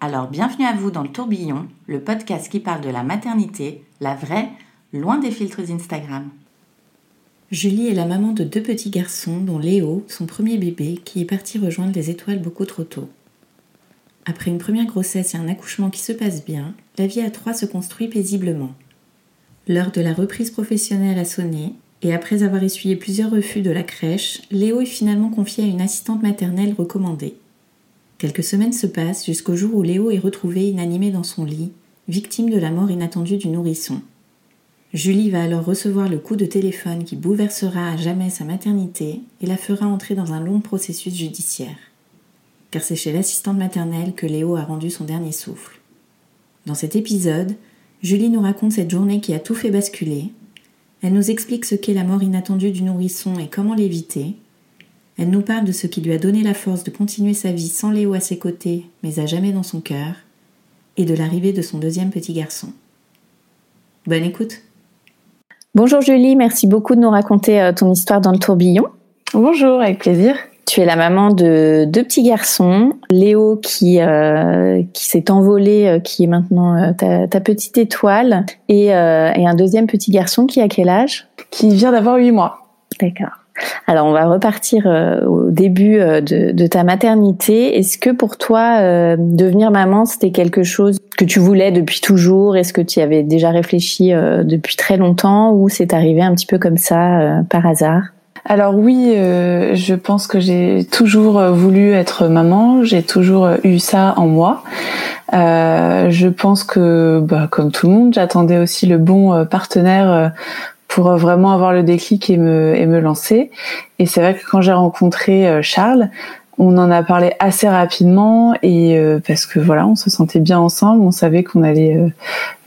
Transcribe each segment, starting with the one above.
Alors bienvenue à vous dans le tourbillon, le podcast qui parle de la maternité, la vraie, loin des filtres Instagram. Julie est la maman de deux petits garçons, dont Léo, son premier bébé, qui est parti rejoindre les étoiles beaucoup trop tôt. Après une première grossesse et un accouchement qui se passe bien, la vie à trois se construit paisiblement. L'heure de la reprise professionnelle a sonné, et après avoir essuyé plusieurs refus de la crèche, Léo est finalement confié à une assistante maternelle recommandée. Quelques semaines se passent jusqu'au jour où Léo est retrouvé inanimé dans son lit, victime de la mort inattendue du nourrisson. Julie va alors recevoir le coup de téléphone qui bouleversera à jamais sa maternité et la fera entrer dans un long processus judiciaire. Car c'est chez l'assistante maternelle que Léo a rendu son dernier souffle. Dans cet épisode, Julie nous raconte cette journée qui a tout fait basculer. Elle nous explique ce qu'est la mort inattendue du nourrisson et comment l'éviter. Elle nous parle de ce qui lui a donné la force de continuer sa vie sans Léo à ses côtés, mais à jamais dans son cœur, et de l'arrivée de son deuxième petit garçon. Bonne écoute. Bonjour Julie, merci beaucoup de nous raconter euh, ton histoire dans le tourbillon. Bonjour, avec plaisir. Tu es la maman de deux petits garçons, Léo qui euh, qui s'est envolé, euh, qui est maintenant euh, ta, ta, petite étoile, et, euh, et, un deuxième petit garçon qui a quel âge? Qui vient d'avoir huit mois. D'accord. Alors on va repartir euh, au début de, de, ta maternité. Est-ce que pour toi devenir maman c'était quelque chose que tu voulais depuis toujours? Est-ce que tu y avais déjà réfléchi depuis très longtemps? Ou c'est arrivé un petit peu comme ça par hasard? Alors oui, euh, je pense que j'ai toujours euh, voulu être maman, j'ai toujours euh, eu ça en moi. Euh, je pense que, bah, comme tout le monde, j'attendais aussi le bon partenaire pour vraiment avoir le déclic et me, et me lancer. Et c'est vrai que quand j'ai rencontré Charles, on en a parlé assez rapidement et euh, parce que voilà, on se sentait bien ensemble, on savait qu'on allait euh,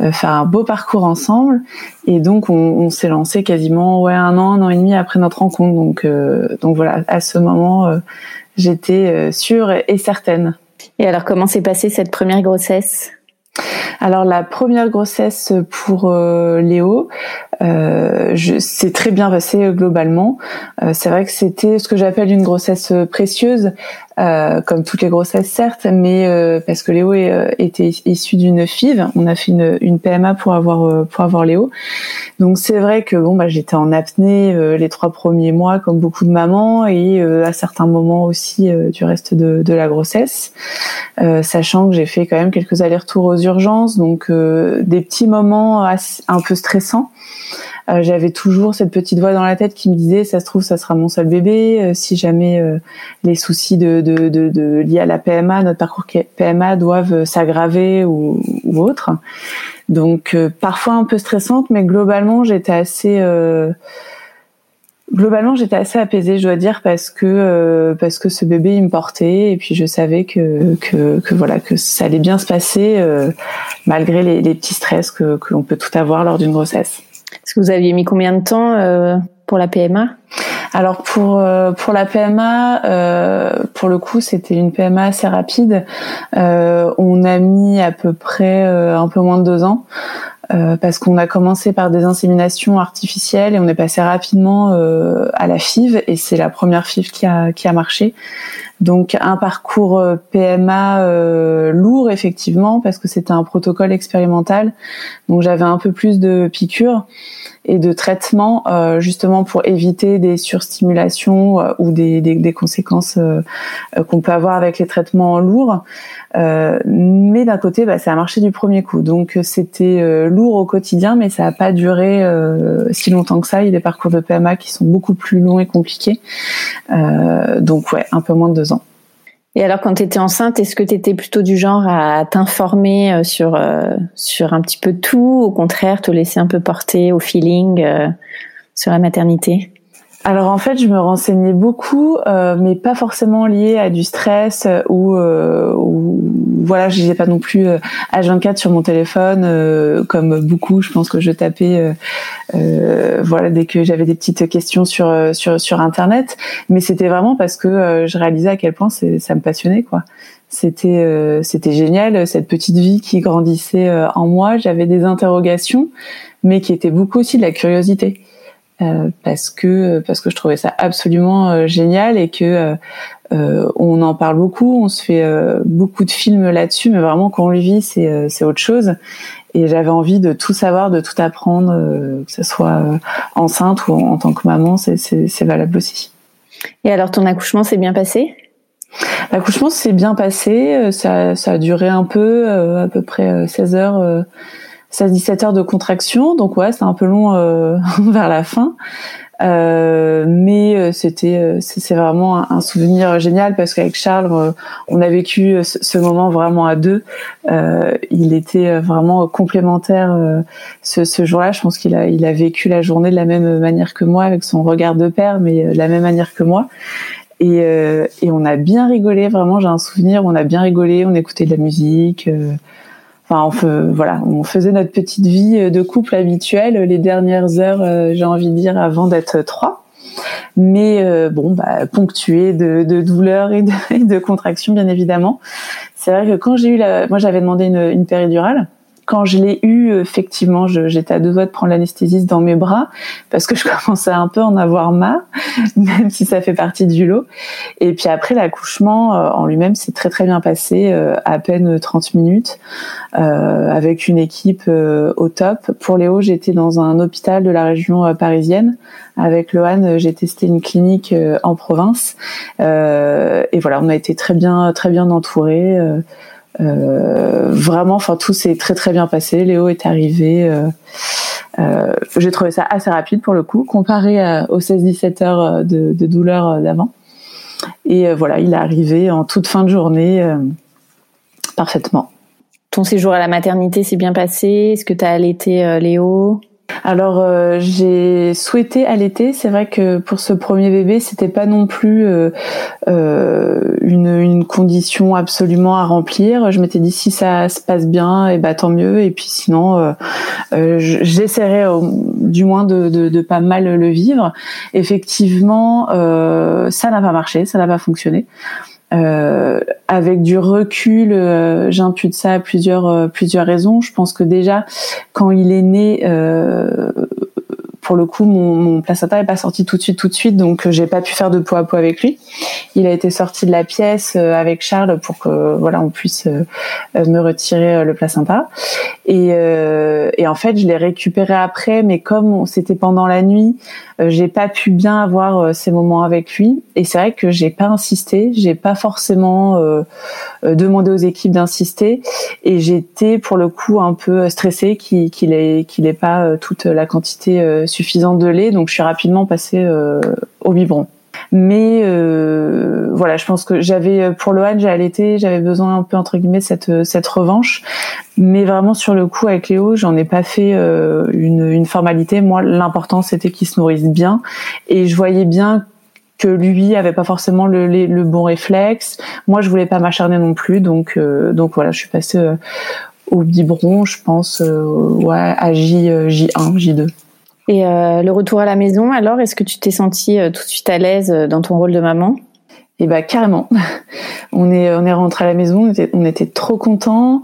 euh, faire un beau parcours ensemble et donc on, on s'est lancé quasiment ouais un an, un an et demi après notre rencontre. Donc donc voilà, à ce moment, j'étais sûre et certaine. Et alors comment s'est passée cette première grossesse? Alors la première grossesse pour euh, Léo, euh, c'est très bien passé euh, globalement. Euh, c'est vrai que c'était ce que j'appelle une grossesse précieuse, comme toutes les grossesses certes, mais parce que Léo était issu d'une FIV, on a fait une, une PMA pour avoir pour avoir Léo. Donc c'est vrai que bon bah j'étais en apnée les trois premiers mois comme beaucoup de mamans et à certains moments aussi du reste de, de la grossesse, sachant que j'ai fait quand même quelques allers-retours aux urgences, donc euh, des petits moments un peu stressants. Euh, j'avais toujours cette petite voix dans la tête qui me disait ça se trouve ça sera mon seul bébé. Euh, si jamais les soucis de, de, de, de, liés à la PMA notre parcours PMA doivent s'aggraver ou, ou autre. Donc parfois un peu stressante mais globalement j'étais assez globalement j'étais assez apaisée je dois dire parce que euh, parce que ce bébé il me portait. Et puis je savais que que, que voilà que ça allait bien se passer euh, malgré les, les, petits stress que que l'on peut tout avoir lors d'une grossesse. Vous aviez mis combien de temps euh, pour la PMA alors pour pour la PMA, pour le coup, c'était une PMA assez rapide. on a mis à peu près un peu moins de deux ans. Euh, parce qu'on a commencé par des inséminations artificielles et on est passé rapidement euh, à la FIV et c'est la première FIV qui a, qui a marché. Donc un parcours euh, PMA lourd effectivement parce que c'était un protocole expérimental. Donc j'avais un peu plus de piqûres et de traitements justement pour éviter des surstimulations ou des, des, des conséquences qu'on peut avoir avec les traitements lourds. mais d'un côté, bah, ça a marché du premier coup. Donc c'était lourd au quotidien, mais ça n'a pas duré si longtemps que ça. Il y a des parcours de PMA qui sont beaucoup plus longs et compliqués. donc ouais, un peu moins de deux ans. Et alors, quand tu étais enceinte, est-ce que tu étais plutôt du genre à t'informer euh, sur euh, sur un petit peu tout, au contraire, te laisser un peu porter au feeling euh, sur la maternité? Alors en fait, je me renseignais beaucoup, euh, mais pas forcément lié à du stress ou, euh, ou voilà, je n'étais pas non plus à euh, 24 sur mon téléphone comme beaucoup. Je pense que je tapais voilà dès que j'avais des petites questions sur sur sur internet, mais c'était vraiment parce que je réalisais à quel point ça me passionnait quoi. C'était c'était génial cette petite vie qui grandissait en moi. J'avais des interrogations, mais qui étaient beaucoup aussi de la curiosité. Euh, parce que parce que je trouvais ça absolument euh, génial et que euh, on en parle beaucoup, on se fait beaucoup de films là-dessus, mais vraiment quand on le vit, c'est c'est autre chose. Et j'avais envie de tout savoir, de tout apprendre, que ce soit enceinte ou en, tant que maman, c'est c'est valable aussi. Et alors ton accouchement s'est bien passé? L'accouchement s'est bien passé, ça, ça a duré un peu, à peu près 16 heures 16-17 heures de contraction, donc ouais, c'est un peu long euh, vers la fin. Euh, mais euh, c'était euh, c'est vraiment un, souvenir génial parce qu'avec Charles on a vécu ce, moment vraiment à deux. Il était vraiment complémentaire ce, ce jour-là. Je pense qu'il a il a vécu la journée de la même manière que moi avec son regard de père mais de la même manière que moi. Et, et on a bien rigolé vraiment j'ai un souvenir on a bien rigolé on écoutait de la musique Enfin, on, voilà, on faisait notre petite vie euh, de couple habituelle les dernières heures, euh, j'ai envie de dire, avant d'être trois. Mais euh, bon, bah, ponctué de, douleurs et de, et de contractions, bien évidemment. C'est vrai que quand j'ai eu la, moi j'avais demandé une, une péridurale quand je l'ai eu, effectivement, j'étais à deux doigts de prendre l'anesthésiste dans mes bras parce que je commençais un peu à en avoir marre, même si ça fait partie du lot. Et puis après, l'accouchement euh, en lui-même s'est très très bien passé, euh, à peine 30 minutes, euh, avec une équipe au top. Pour Léo, j'étais dans un hôpital de la région parisienne. Avec Lohan, j'ai testé une clinique en province. et voilà, on a été très bien très bien entourés. Euh, vraiment, enfin tout s'est très très bien passé. Léo est arrivé. Euh, euh, j'ai trouvé ça assez rapide pour le coup, comparé aux 16-17 heures de, douleur d'avant. Et voilà, il est arrivé en toute fin de journée parfaitement. Ton séjour à la maternité s'est bien passé? Est-ce que tu as allaité Léo? Alors euh, j'ai souhaité allaiter. C'est vrai que pour ce premier bébé, c'était pas non plus euh, euh, une, condition absolument à remplir. Je m'étais dit si ça se passe bien, et eh bah tant mieux. Et puis sinon, j'essaierai du moins de, pas mal le vivre. Effectivement, ça n'a pas marché, ça n'a pas fonctionné. Euh, avec du recul, euh, j'impute ça à plusieurs euh, plusieurs raisons. Je pense que déjà, quand il est né, euh, pour le coup, mon, mon placenta est pas sorti tout de suite, tout de suite, donc j'ai pas pu faire de peau à peau avec lui. Il a été sorti de la pièce avec Charles pour que voilà on puisse me retirer le placenta. Et, et en fait, je l'ai récupéré après, mais comme c'était pendant la nuit, euh, j'ai pas pu bien avoir euh, ces moments avec lui. Et c'est vrai que j'ai pas insisté, j'ai pas forcément euh, demandé aux équipes d'insister. Et j'étais pour le coup un peu stressée qu'il qu'il ait qu'il ait pas toute la quantité suffisante de lait. Donc je suis rapidement passée au biberon. Mais euh, voilà, je pense que j'avais euh, pour Lohan, j'ai allaité, j'avais besoin un peu entre guillemets cette euh, cette revanche. Mais vraiment sur le coup avec Léo, j'en ai pas fait une, une formalité. Moi, l'important c'était qu'il se nourrisse bien, et je voyais bien que lui avait pas forcément le, le, bon réflexe. Moi, je voulais pas m'acharner non plus, donc donc voilà, je suis passée au biberon, je pense, ouais, à J, J1, J2. Et euh, le retour à la maison, alors, est-ce que tu t'es sentie euh, tout de suite à l'aise euh, dans ton rôle de maman? Eh ben carrément. On est on est rentré à la maison, on était, on était trop contents.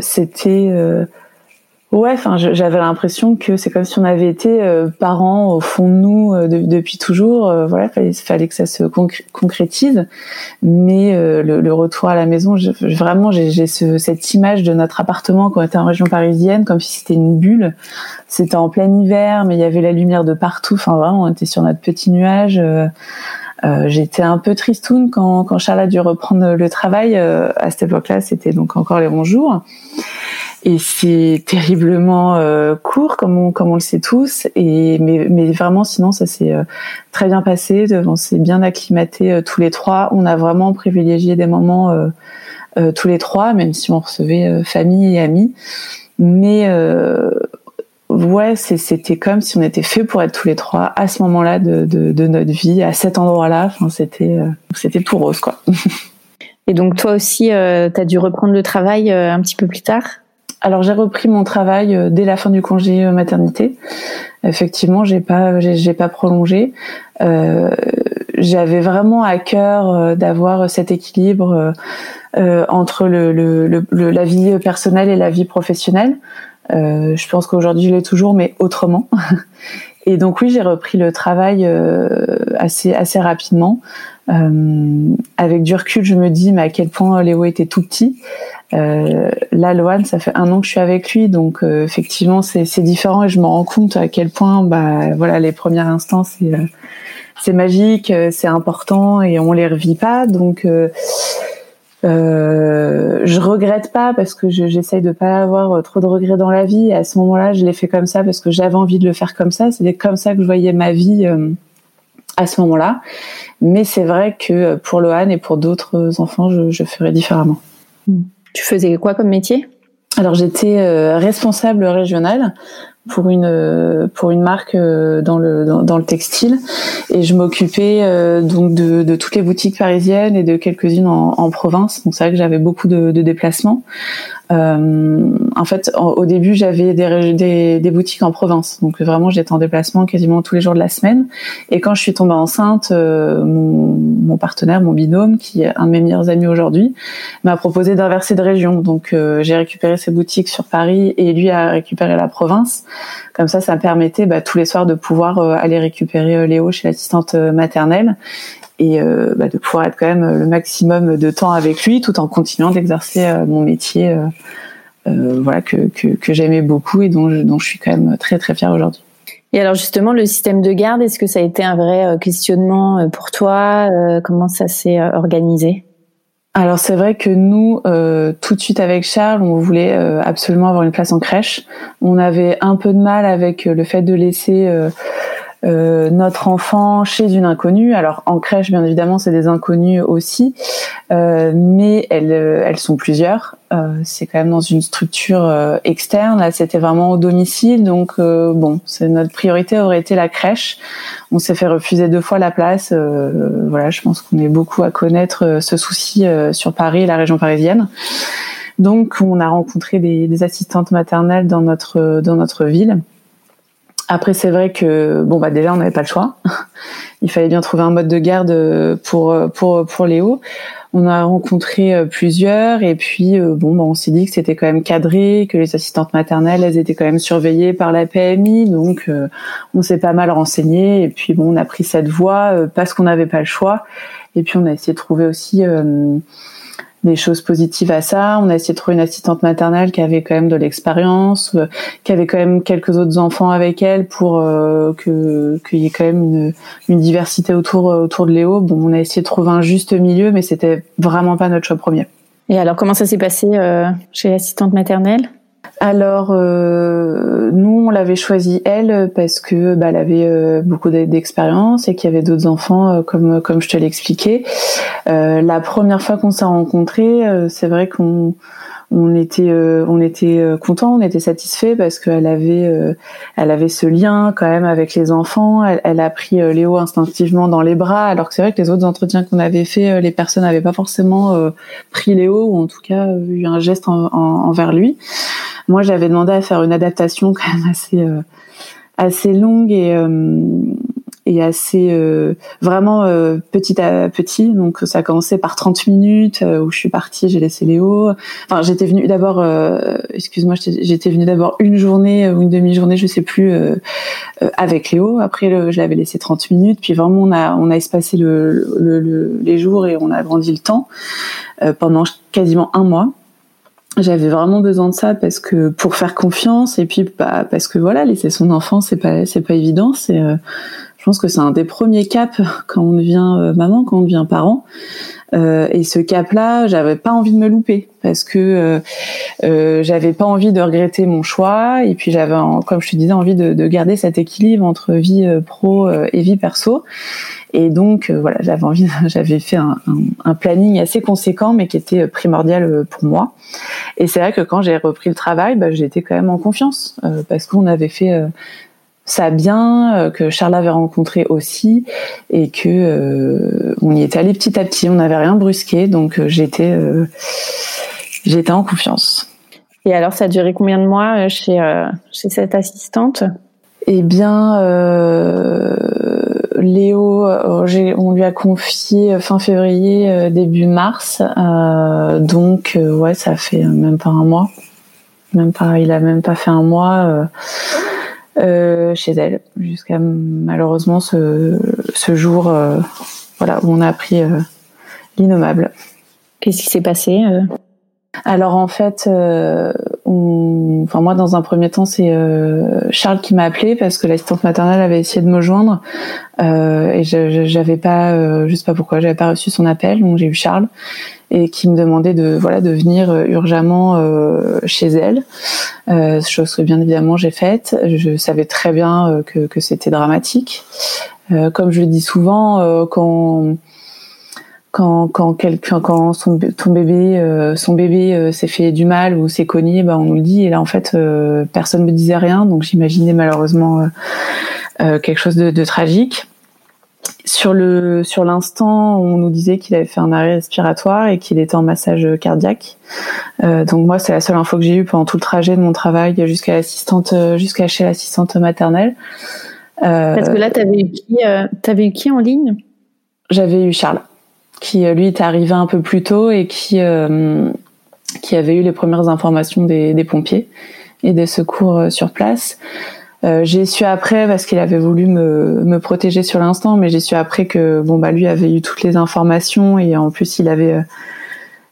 C'était Ouais, enfin, j'avais l'impression que c'est comme si on avait été euh, parents au fond de nous euh, depuis toujours. Euh, voilà, fallait, que ça se concrétise. Mais le, retour à la maison, vraiment, j'ai cette image de notre appartement quand on était en région parisienne, comme si c'était une bulle. C'était en plein hiver, mais il y avait la lumière de partout. Enfin, vraiment, on était sur notre petit nuage J'étais un peu tristoune quand, quand Charles a dû reprendre le travail. à cette époque-là, c'était donc encore les bons jours. Et c'est terriblement court, comme on, comme on le sait tous. Et mais, mais vraiment, sinon, ça s'est très bien passé. On s'est bien acclimaté tous les trois. On a vraiment privilégié des moments tous les trois, même si on recevait famille et amis. Mais ouais, c'était comme si on était fait pour être tous les trois à ce moment-là de, de, de, notre vie, à cet endroit-là. Enfin, c'était euh, c'était tout rose, quoi. Et donc toi aussi, euh, tu as dû reprendre le travail euh, un petit peu plus tard? Alors j'ai repris mon travail euh, dès la fin du congé maternité. Effectivement, j'ai pas j'ai pas prolongé. Euh, J'avais vraiment à cœur d'avoir cet équilibre euh, entre le, le, le, la vie personnelle et la vie professionnelle. Euh, je pense qu'aujourd'hui je l'ai toujours, mais autrement. Et donc oui, j'ai repris le travail euh, assez assez rapidement. Euh, avec du recul, je me dis mais à quel point Léo était tout petit. Euh, là, Loan, ça fait un an que je suis avec lui, donc euh, effectivement c'est différent et je me rends compte à quel point bah voilà les premiers instants c'est c'est magique, c'est important et on les revit pas. Donc euh, je regrette pas parce que j'essaye de pas avoir trop de regrets dans la vie. À ce moment-là, je l'ai fait comme ça parce que j'avais envie de le faire comme ça. C'était comme ça que je voyais ma vie euh, à ce moment-là. Mais c'est vrai que pour Lohan et pour d'autres enfants, je, je ferais différemment. Tu faisais quoi comme métier? Alors j'étais euh, responsable régionale pour une pour une marque euh, dans le dans, le textile. Et je m'occupais euh, donc de, toutes les boutiques parisiennes et de quelques-unes en, province. Donc c'est vrai que j'avais beaucoup de, déplacements. euh, en fait, au début, j'avais des, boutiques en province, donc vraiment j'étais en déplacement quasiment tous les jours de la semaine. Et quand je suis tombée enceinte, euh, mon, mon, partenaire, mon binôme, qui est un de mes meilleurs amis aujourd'hui, m'a proposé d'inverser de région. Donc euh, j'ai récupéré ses boutiques sur Paris et lui a récupéré la province. Comme ça, ça me permettait bah, tous les soirs de pouvoir aller récupérer Léo chez l'assistante maternelle et euh, bah, de pouvoir être quand même le maximum de temps avec lui tout en continuant d'exercer euh, mon métier euh, euh, voilà que, que, que j'aimais beaucoup et dont je, dont je suis quand même très très fière aujourd'hui. Et alors justement le système de garde, est-ce que ça a été un vrai questionnement pour toi Comment ça s'est organisé? Alors c'est vrai que nous, euh, tout de suite avec Charles, on voulait euh, absolument avoir une place en crèche. On avait un peu de mal avec le fait de laisser euh, notre enfant chez une inconnue. Alors en crèche, bien évidemment, c'est des inconnus aussi, euh, mais elles, euh, elles sont plusieurs. Euh, c'est quand même dans une structure euh, externe. Là, c'était vraiment au domicile, donc bon, c'est notre priorité aurait été la crèche. On s'est fait refuser deux fois la place. voilà, je pense qu'on est beaucoup à connaître ce souci sur Paris et la région parisienne. Donc, on a rencontré des, des assistantes maternelles dans notre dans notre ville. Après, c'est vrai que bon bah déjà on n'avait pas le choix. Il fallait bien trouver un mode de garde pour pour pour Léo. On a rencontré euh, plusieurs et puis euh, bon bah, on s'est dit que c'était quand même cadré, que les assistantes maternelles elles étaient quand même surveillées par la PMI, donc euh, on s'est pas mal renseigné et puis bon on a pris cette voie parce qu'on n'avait pas le choix. Et puis on a essayé de trouver aussi des choses positives à ça. On a essayé de trouver une assistante maternelle qui avait quand même de l'expérience, euh, qui avait quand même quelques autres enfants avec elle pour euh, que qu'il y ait quand même une, une, diversité autour euh, autour de Léo. Bon, on a essayé de trouver un juste milieu, mais c'était vraiment pas notre choix premier. Et alors, comment ça s'est passé euh, chez l'assistante maternelle? Alors euh, nous on l'avait choisi elle parce que bah, elle avait euh, beaucoup d'expérience et qu'il y avait d'autres enfants euh, comme comme je te l'expliquais. la première fois qu'on s'est rencontrés, c'est vrai qu'on on était on était content, on était satisfait parce qu'elle avait elle avait ce lien quand même avec les enfants. Elle, elle a pris Léo instinctivement dans les bras, alors que c'est vrai que les autres entretiens qu'on avait fait, les personnes n'avaient pas forcément pris Léo ou en tout cas eu un geste envers lui. Moi, j'avais demandé à faire une adaptation quand même assez euh, assez longue et euh, et assez euh, vraiment petit à petit. Donc ça a commencé par 30 minutes où je suis partie, j'ai laissé Léo. Enfin, j'étais venue d'abord, excuse-moi, j'étais venue d'abord une journée ou une demi-journée, je sais plus, avec Léo. Après, je l'avais laissé 30 minutes. Puis vraiment, on a on a espacé le, le, le, les jours et on a agrandi le temps pendant quasiment un mois j'avais vraiment besoin de ça parce que pour faire confiance et puis bah, parce que voilà laisser son enfant c'est pas c'est pas évident c'est euh, pense que c'est un des premiers caps quand on devient maman, quand on devient parent. Euh, et ce cap-là, j'avais pas envie de me louper parce que euh, euh, j'avais pas envie de regretter mon choix et puis j'avais, comme je te disais, envie de, de, garder cet équilibre entre vie pro et vie perso. Et donc voilà, j'avais envie, j'avais fait un, un, un, planning assez conséquent, mais qui était primordial pour moi. Et c'est vrai que quand j'ai repris le travail, bah, j'étais quand même en confiance parce qu'on avait fait ça bien, euh, que Charles avait rencontré aussi, et que euh, on y était allé petit à petit, on n'avait rien brusqué, donc euh, j'étais j'étais en confiance. Et alors, ça a duré combien de mois chez chez cette assistante? Eh bien, Léo, on lui a confié fin février, début mars, donc ouais, ça fait même pas un mois, même pas, il a même pas fait un mois. Euh, chez elle jusqu'à malheureusement ce, ce jour euh, voilà où on a appris euh, l'innommable. Qu'est-ce qui s'est passé alors en fait, on... enfin moi dans un premier temps c'est Charles qui m'a appelé parce que l'assistante maternelle avait essayé de me joindre et j'avais pas, je sais pas pourquoi, j'avais pas reçu son appel donc j'ai eu Charles et qui me demandait de voilà de venir euh, urgemment euh, chez elle, euh, chose que bien évidemment j'ai faite. Je savais très bien euh, que, que c'était dramatique. Euh, comme je le dis souvent, quand quand quand quelqu'un quand son ton bébé son bébé s'est fait du mal ou s'est cogné, bah on nous le dit. Et là en fait personne me disait rien, donc j'imaginais malheureusement quelque chose de, de tragique. Sur le sur l'instant, on nous disait qu'il avait fait un arrêt respiratoire et qu'il était en massage cardiaque. Euh, donc moi, c'est la seule info que j'ai eue pendant tout le trajet de mon travail jusqu'à l'assistante, jusqu'à chez l'assistante maternelle. Euh, Parce que là, t'avais eu qui euh, T'avais eu qui en ligne? J'avais eu Charles, qui lui était arrivé un peu plus tôt et qui qui avait eu les premières informations des, des pompiers et des secours sur place. Euh, j'ai su après parce qu'il avait voulu me, me protéger sur l'instant, mais j'ai su après que bon bah lui avait eu toutes les informations et en plus il avait euh,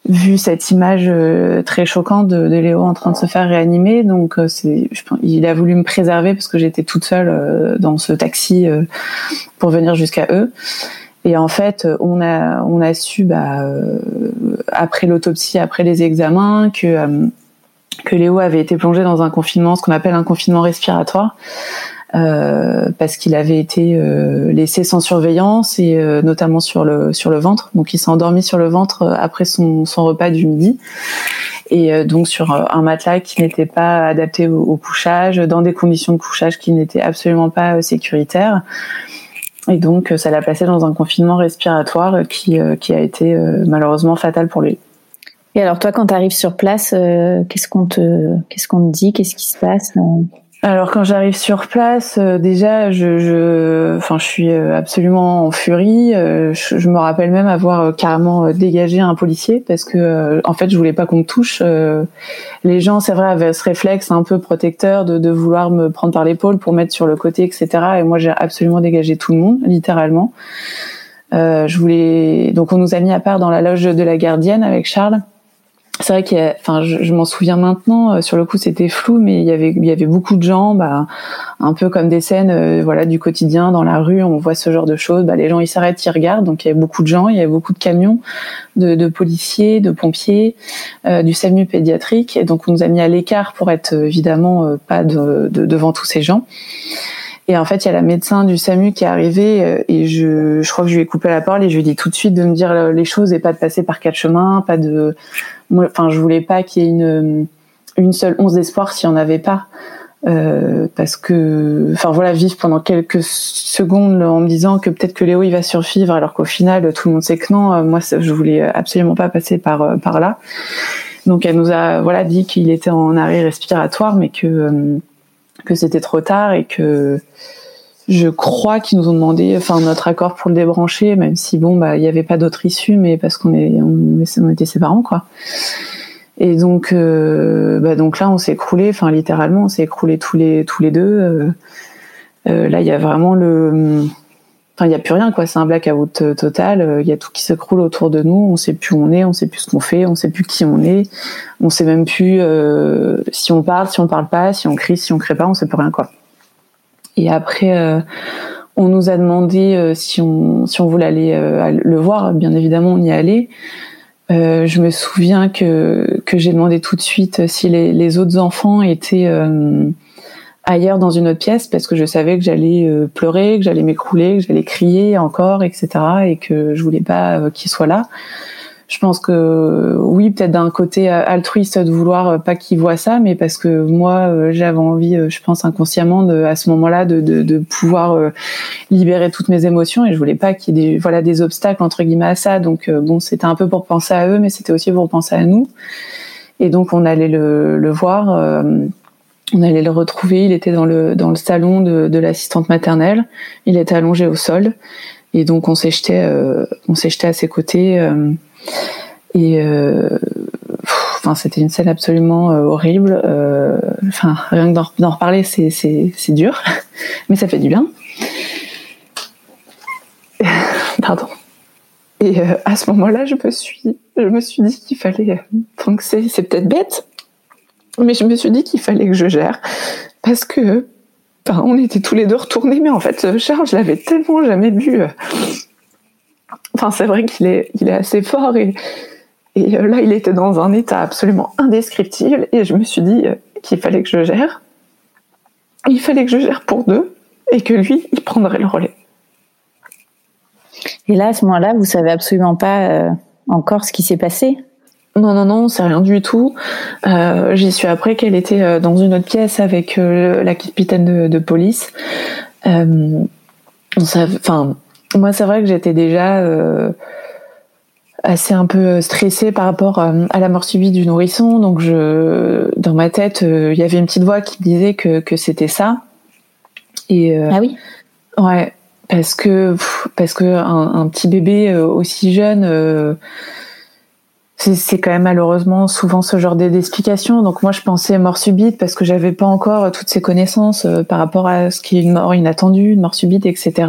vu cette image euh, très choquante de, de, Léo en train de se faire réanimer. Donc c'est, il a voulu me préserver parce que j'étais toute seule dans ce taxi pour venir jusqu'à eux. Et en fait, on a on a su bah, après l'autopsie, après les examens que que Léo avait été plongé dans un confinement, ce qu'on appelle un confinement respiratoire, euh, parce qu'il avait été euh, laissé sans surveillance et euh, notamment sur le sur le ventre. Donc il s'est endormi sur le ventre euh, après son, son repas du midi et euh, donc sur un matelas qui n'était pas adapté au, couchage, dans des conditions de couchage qui n'étaient absolument pas sécuritaires. Et donc ça l'a placé dans un confinement respiratoire qui qui a été malheureusement fatal pour lui. Et alors toi, quand tu arrives sur place, euh, qu'est-ce qu'on te, qu'est-ce qu'on te dit, qu'est-ce qui se passe euh? Alors quand j'arrive sur place, euh, déjà, je, je, enfin, je suis absolument en furie. Je, je, me rappelle même avoir carrément dégagé un policier parce que, en fait, je voulais pas qu'on me touche. Les gens, c'est vrai, avaient ce réflexe un peu protecteur de, de vouloir me prendre par l'épaule pour mettre sur le côté, etc. Et moi, j'ai absolument dégagé tout le monde, littéralement. je voulais, donc, on nous a mis à part dans la loge de la gardienne avec Charles c'est vrai a, enfin, je, je m'en souviens maintenant. Euh, sur le coup, c'était flou, mais il y avait, il y avait beaucoup de gens, bah, un peu comme des scènes, euh, voilà, du quotidien dans la rue. On voit ce genre de choses. Bah, les gens, ils s'arrêtent, ils regardent. Donc, il y avait beaucoup de gens, il y avait beaucoup de camions, de, de policiers, de pompiers, euh, du SAMU pédiatrique. Et donc, on nous a mis à l'écart pour être évidemment pas de, de, devant tous ces gens. Et en fait, il y a la médecin du SAMU qui est arrivée euh, et je, je crois que je lui ai coupé la parole et je lui ai dit tout de suite de me dire les choses et pas de passer par quatre chemins, pas de, moi, enfin, je voulais pas qu'il y ait une une seule once d'espoir s'il y en avait pas. Euh, parce que, enfin voilà, vivre pendant quelques secondes en me disant que peut-être que Léo il va survivre, alors qu'au final tout le monde sait que non. Euh, moi, je voulais absolument pas passer par euh, par là. Donc elle nous a voilà dit qu'il était en arrêt respiratoire, mais que que c'était trop tard et que je crois qu'ils nous ont demandé enfin notre accord pour le débrancher même si bon bah il y avait pas d'autre issue mais parce qu'on est on, était ses parents quoi. Et donc euh, bah donc là on s'est écroulé enfin littéralement on s'est écroulé tous les tous les deux euh, euh, là il y a vraiment le enfin il y a plus rien quoi. C'est un blackout total. Il y a tout qui s'écroule autour de nous. On sait plus où on est on sait plus ce qu'on fait on sait plus qui on est. On sait même plus si on parle si on parle pas si on crie si on crie pas on sait plus rien quoi et après, euh, On nous a demandé si on si on voulait aller le voir. Bien évidemment, on y allait. je me souviens que que j'ai demandé tout de suite si les, les autres enfants étaient ailleurs dans une autre pièce parce que je savais que j'allais pleurer, que j'allais m'écrouler, que j'allais crier encore, etc. et que je voulais pas qu'ils soient là je pense que oui, peut-être d'un côté altruiste de vouloir euh, pas qu'ils voient ça, mais parce que moi euh, j'avais envie, euh, je pense inconsciemment, de, à ce moment-là, de, de, de pouvoir libérer toutes mes émotions et je voulais pas qu'il y ait des voilà des obstacles entre guillemets à ça. Donc bon, c'était un peu pour penser à eux, mais c'était aussi pour penser à nous. Et donc on allait le, le voir. on allait le retrouver. Il était dans le dans le salon de, de l'assistante maternelle. Il était allongé au sol, et donc on s'est jeté, on s'est jeté à ses côtés. Et euh, enfin, c'était une scène absolument euh, horrible. Euh, enfin, rien que d'en reparler, c'est c'est dur, mais ça fait du bien. Pardon. Et à ce moment-là, je me suis, je me suis dit qu'il fallait. Enfin, c'est c'est peut-être bête, mais je me suis dit qu'il fallait que je gère parce que. Enfin, on était tous les deux retournés, mais en fait, Charles, je l'avais tellement jamais vu. Enfin, c'est vrai qu'il est, il est assez fort et et euh, là, il était dans un état absolument indescriptible et je me suis dit euh, qu'il fallait que je gère. Il fallait que je gère pour deux et que lui, il prendrait le relais. Et là, à ce moment-là, vous savez absolument pas euh, encore ce qui s'est passé? Non, non, non, c'est rien du tout. J'y suis après qu'elle était dans une autre pièce avec la capitaine de, de police. Enfin, moi, c'est vrai que j'étais déjà assez un peu stressée par rapport euh, à la mort subie du nourrisson. Donc je, dans ma tête, euh, il y avait une petite voix qui me disait que, que c'était ça. Et euh, ah oui. Ouais, parce que parce que un, petit bébé aussi jeune. c'est quand même malheureusement souvent ce genre d'explication. Donc moi je pensais mort subite parce que j'avais pas encore toutes ces connaissances par rapport à ce qui est une mort inattendue, une mort subite, etc.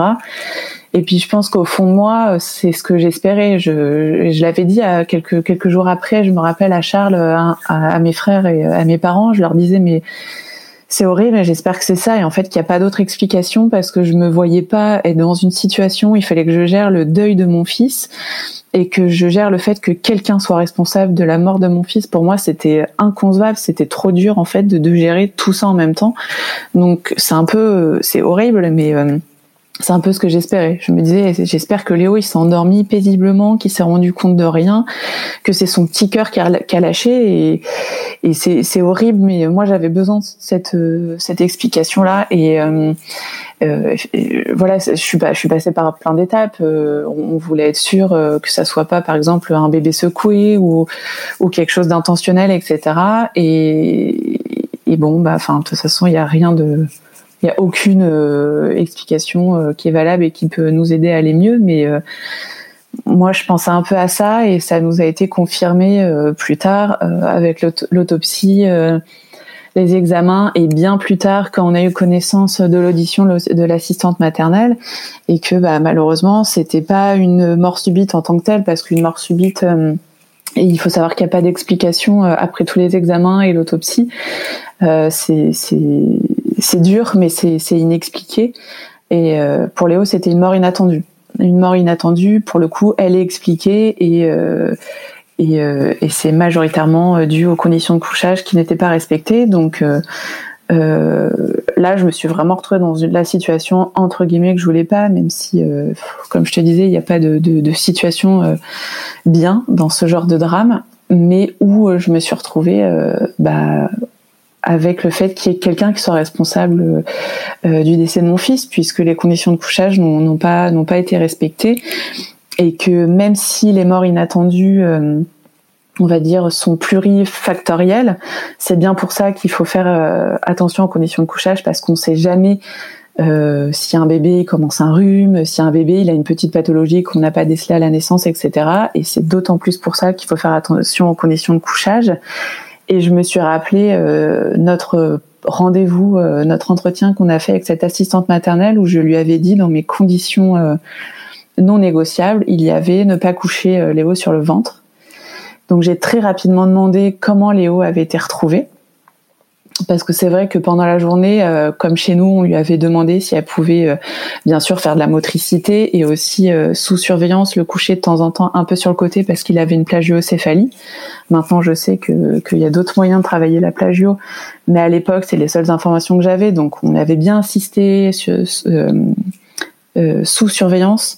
Et puis je pense qu'au fond de moi, c'est ce que j'espérais. Je, je l'avais dit à quelques quelques jours après. Je me rappelle à Charles, à, mes frères et à mes parents, je leur disais mais c'est horrible, j'espère que c'est ça. Et en fait, qu'il n'y a pas d'autre explication parce que je me voyais pas être dans une situation où il fallait que je gère le deuil de mon fils et que je gère le fait que quelqu'un soit responsable de la mort de mon fils. Pour moi, c'était inconcevable, c'était trop dur en fait de, de, gérer tout ça en même temps. Donc c'est un peu, c'est horrible, mais euh, c'est un peu ce que j'espérais. Je me disais, j'espère que Léo il s'est endormi paisiblement, qu'il s'est rendu compte de rien, que c'est son petit cœur qui a, lâché et, et c'est horrible. Mais moi j'avais besoin de cette cette explication là et, euh, euh, voilà, je suis je suis passée par plein d'étapes. Euh, on voulait être sûr euh, que ça soit pas par exemple un bébé secoué ou ou quelque chose d'intentionnel, etc. Et, et bon bah enfin de toute façon il y a rien de il n'y a aucune euh, explication euh, qui est valable et qui peut nous aider à aller mieux, mais euh, moi je pensais un peu à ça et ça nous a été confirmé plus tard avec l'autopsie, les examens et bien plus tard quand on a eu connaissance de l'audition de l'assistante maternelle et que bah, malheureusement c'était pas une mort subite en tant que telle parce qu'une mort subite il faut savoir qu'il n'y a pas d'explication après tous les examens et l'autopsie. Euh, c'est dur, mais c'est inexpliqué. Et euh, pour Léo, c'était une mort inattendue. Une mort inattendue, pour le coup, elle est expliquée et, euh, euh, et c'est majoritairement dû aux conditions de couchage qui n'étaient pas respectées. Donc là, je me suis vraiment retrouvée dans la situation entre guillemets que je voulais pas, même si, comme je te disais, il n'y a pas de, situation bien dans ce genre de drame, mais où je me suis retrouvée bah, avec le fait qu'il y ait quelqu'un qui soit responsable euh, du décès de mon fils, puisque les conditions de couchage n'ont pas pas été respectées et que même si les morts inattendues euh, on va dire, sont plurifactorielles. C'est bien pour ça qu'il faut faire euh, attention aux conditions de couchage parce qu'on ne sait jamais euh, si un bébé commence un rhume, si un bébé il a une petite pathologie qu'on n'a pas décelée à la naissance, etc. Et c'est d'autant plus pour ça qu'il faut faire attention aux conditions de couchage. Et je me suis rappelé euh, notre rendez-vous, euh, notre entretien qu'on a fait avec cette assistante maternelle où je lui avais dit dans mes conditions euh, non négociables, il y avait ne pas coucher Léo sur le ventre. Donc j'ai très rapidement demandé comment Léo avait été retrouvé. parce que c'est vrai que pendant la journée, euh, comme chez nous, on lui avait demandé si elle pouvait euh, bien sûr faire de la motricité et aussi euh, sous surveillance le coucher de temps en temps un peu sur le côté parce qu'il avait une plagiocéphalie. Maintenant, je sais que qu'il y a d'autres moyens de travailler la plagio, mais à l'époque, c'est les seules informations que j'avais, donc on avait bien insisté sur, sous surveillance.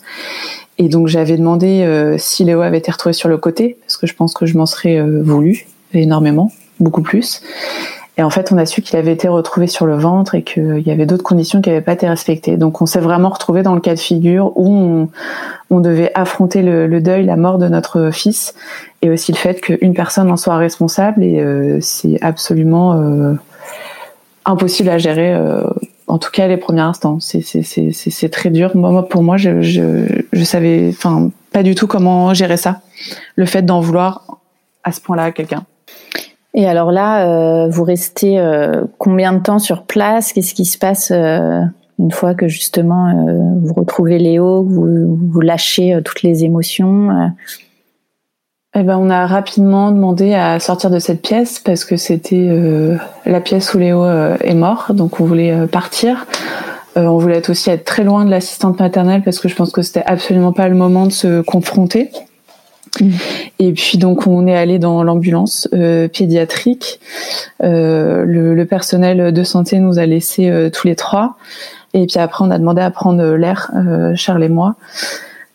Et donc j'avais demandé si Léo avait été retrouvé sur le côté, parce que je pense que je m'en serais voulu énormément, beaucoup plus. Et en fait, on a su qu'il avait été retrouvé sur le ventre et qu'il y avait d'autres conditions qui n'avaient pas été respectées. Donc, on s'est vraiment retrouvé dans le cas de figure où on, devait affronter le, deuil, la mort de notre fils, et aussi le fait qu'une personne en soit responsable. Et euh, c'est absolument euh, impossible à gérer. En tout cas, les premiers instants, c'est très dur. Moi, pour moi, je, je, je savais, enfin, pas du tout comment gérer ça. Le fait d'en vouloir à ce point-là à quelqu'un. Et alors là, euh, vous restez euh, combien de temps sur place? Qu'est-ce qui se passe euh, une fois que justement vous retrouvez Léo, vous, vous lâchez toutes les émotions eh ben, on a rapidement demandé à sortir de cette pièce parce que c'était la pièce où Léo est mort, donc on voulait partir. on voulait aussi être très loin de l'assistante maternelle parce que je pense que c'était absolument pas le moment de se confronter. Mm. Et puis donc on est allé dans l'ambulance euh, pédiatrique. Euh, le, personnel de santé nous a laissé euh, tous les trois. Et puis après on a demandé à prendre l'air, Charles et moi.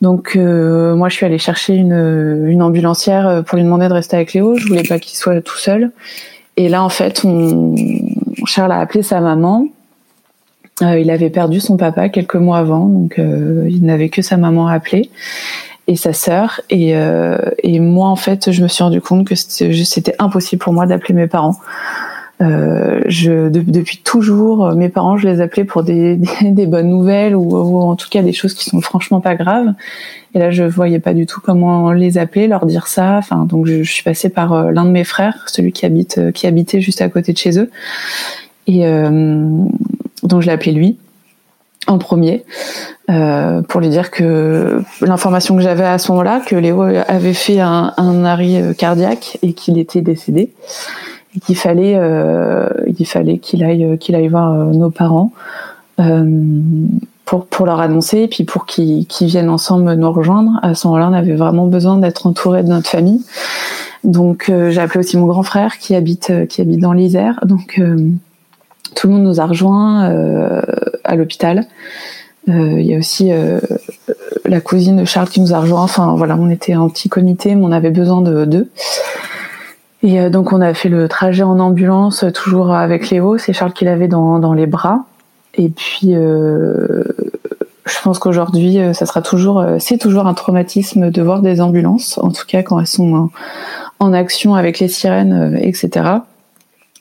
Donc moi je suis allée chercher une, une ambulancière pour lui demander de rester avec Léo. Je voulais pas qu'il soit tout seul. Et là en fait on, Charles a appelé sa maman. il avait perdu son papa quelques mois avant, donc il n'avait que sa maman à appeler et sa sœur. Et, euh, et moi, en fait, je me suis rendu compte que c'était impossible pour moi d'appeler mes parents. Euh, je, depuis toujours, mes parents, je les appelais pour des, des, bonnes nouvelles ou, en tout cas des choses qui sont franchement pas graves. Et là, je voyais pas du tout comment les appeler, leur dire ça. Enfin, donc je, suis passée par euh, l'un de mes frères, celui qui habite, euh, qui habitait juste à côté de chez eux. Et euh, donc je l'ai appelé lui en premier euh, pour lui dire que l'information que j'avais à ce moment-là, que Léo avait fait un, un arrêt euh, cardiaque et qu'il était décédé et qu'il fallait euh, il fallait qu'il aille qu'il aille voir euh, nos parents euh, pour pour leur annoncer et puis pour qu'ils qu'ils viennent ensemble nous rejoindre. À ce moment-là, on avait vraiment besoin d'être entouré de notre famille. Donc j'ai appelé aussi mon grand frère qui habite qui habite dans l'Isère. Donc tout le monde nous a rejoints euh, à l'hôpital. Euh, il y a aussi euh, la cousine de Charles qui nous a rejoints. Enfin voilà, on était un petit comité, mais on avait besoin de d'eux. Et donc on a fait le trajet en ambulance, toujours avec Léo. C'est Charles qui l'avait dans, dans les bras. Et puis je pense qu'aujourd'hui, ça sera toujours, c'est toujours un traumatisme de voir des ambulances, en tout cas quand elles sont en action avec les sirènes, etc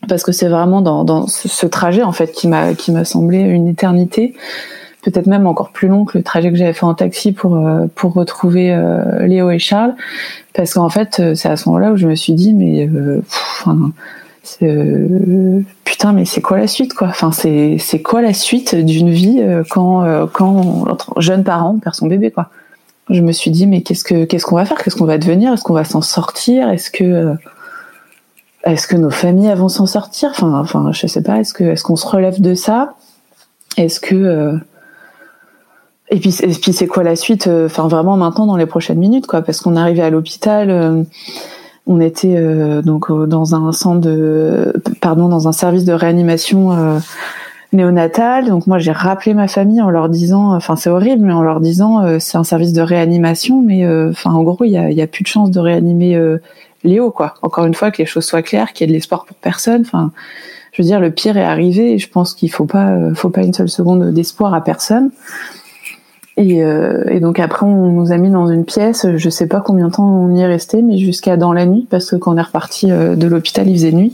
parce que c'est vraiment dans, dans ce, trajet en fait qui m'a qui m'a semblé une éternité peut-être même encore plus long que le trajet que j'avais fait en taxi pour euh, pour retrouver euh, Léo et Charles. Parce qu'en fait euh, c'est à ce moment-là où je me suis dit mais enfin putain mais c'est quoi la suite quoi? Enfin c'est c'est quoi la suite d'une vie quand quand jeune parent perd son bébé quoi? Je me suis dit mais qu'est-ce que qu'est-ce qu'on va faire? Qu'est-ce qu'on va devenir? Est-ce qu'on va s'en sortir? Est-ce que est-ce que nos familles vont s'en sortir? Enfin, enfin, je sais pas. Est-ce que est-ce qu'on se relève de ça? Est-ce que euh, et puis c'est quoi la suite euh, Enfin, vraiment maintenant dans les prochaines minutes, quoi, parce qu'on arrivé à l'hôpital. Euh, on était donc dans un centre de pardon dans un service de réanimation néonatale. Donc moi j'ai rappelé ma famille en leur disant, enfin c'est horrible, mais en leur disant c'est un service de réanimation, mais enfin en gros il y a, y a plus de chance de réanimer Léo, quoi. Encore une fois, que les choses soient claires, qu'il y ait de l'espoir pour personne. Enfin, je veux dire, le pire est arrivé. Et je pense qu'il faut pas, euh, faut pas une seule seconde d'espoir à personne. Et, euh, et, donc après, on nous a mis dans une pièce. Je sais pas combien de temps on y est resté, mais jusqu'à dans la nuit, parce que quand on est reparti euh, de l'hôpital, il faisait nuit.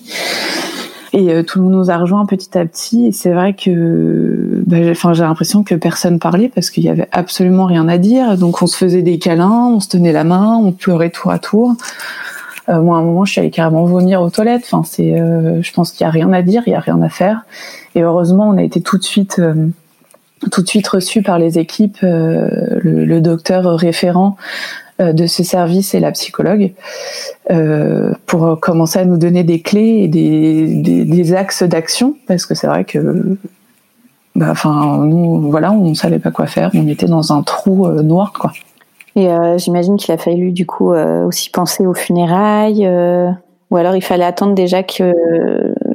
Et tout le monde nous a rejoint petit à petit. Et c'est vrai que, bah, enfin, j'ai l'impression que personne parlait parce qu'il y avait absolument rien à dire. Donc on se faisait des câlins, on se tenait la main, on pleurait tour à tour. Euh, moi, à un moment, je suis allée carrément vomir aux toilettes. Enfin, c'est, euh, je pense qu'il y a rien à dire, il y a rien à faire. Et heureusement, on a été tout de suite euh, tout de suite reçu par les équipes, le, le, docteur référent de ce service et la psychologue pour commencer à nous donner des clés et des, axes d'action parce que c'est vrai que bah, enfin nous voilà on savait pas quoi faire on était dans un trou noir quoi. Et j'imagine qu'il a fallu du coup aussi penser aux funérailles ou alors il fallait attendre déjà que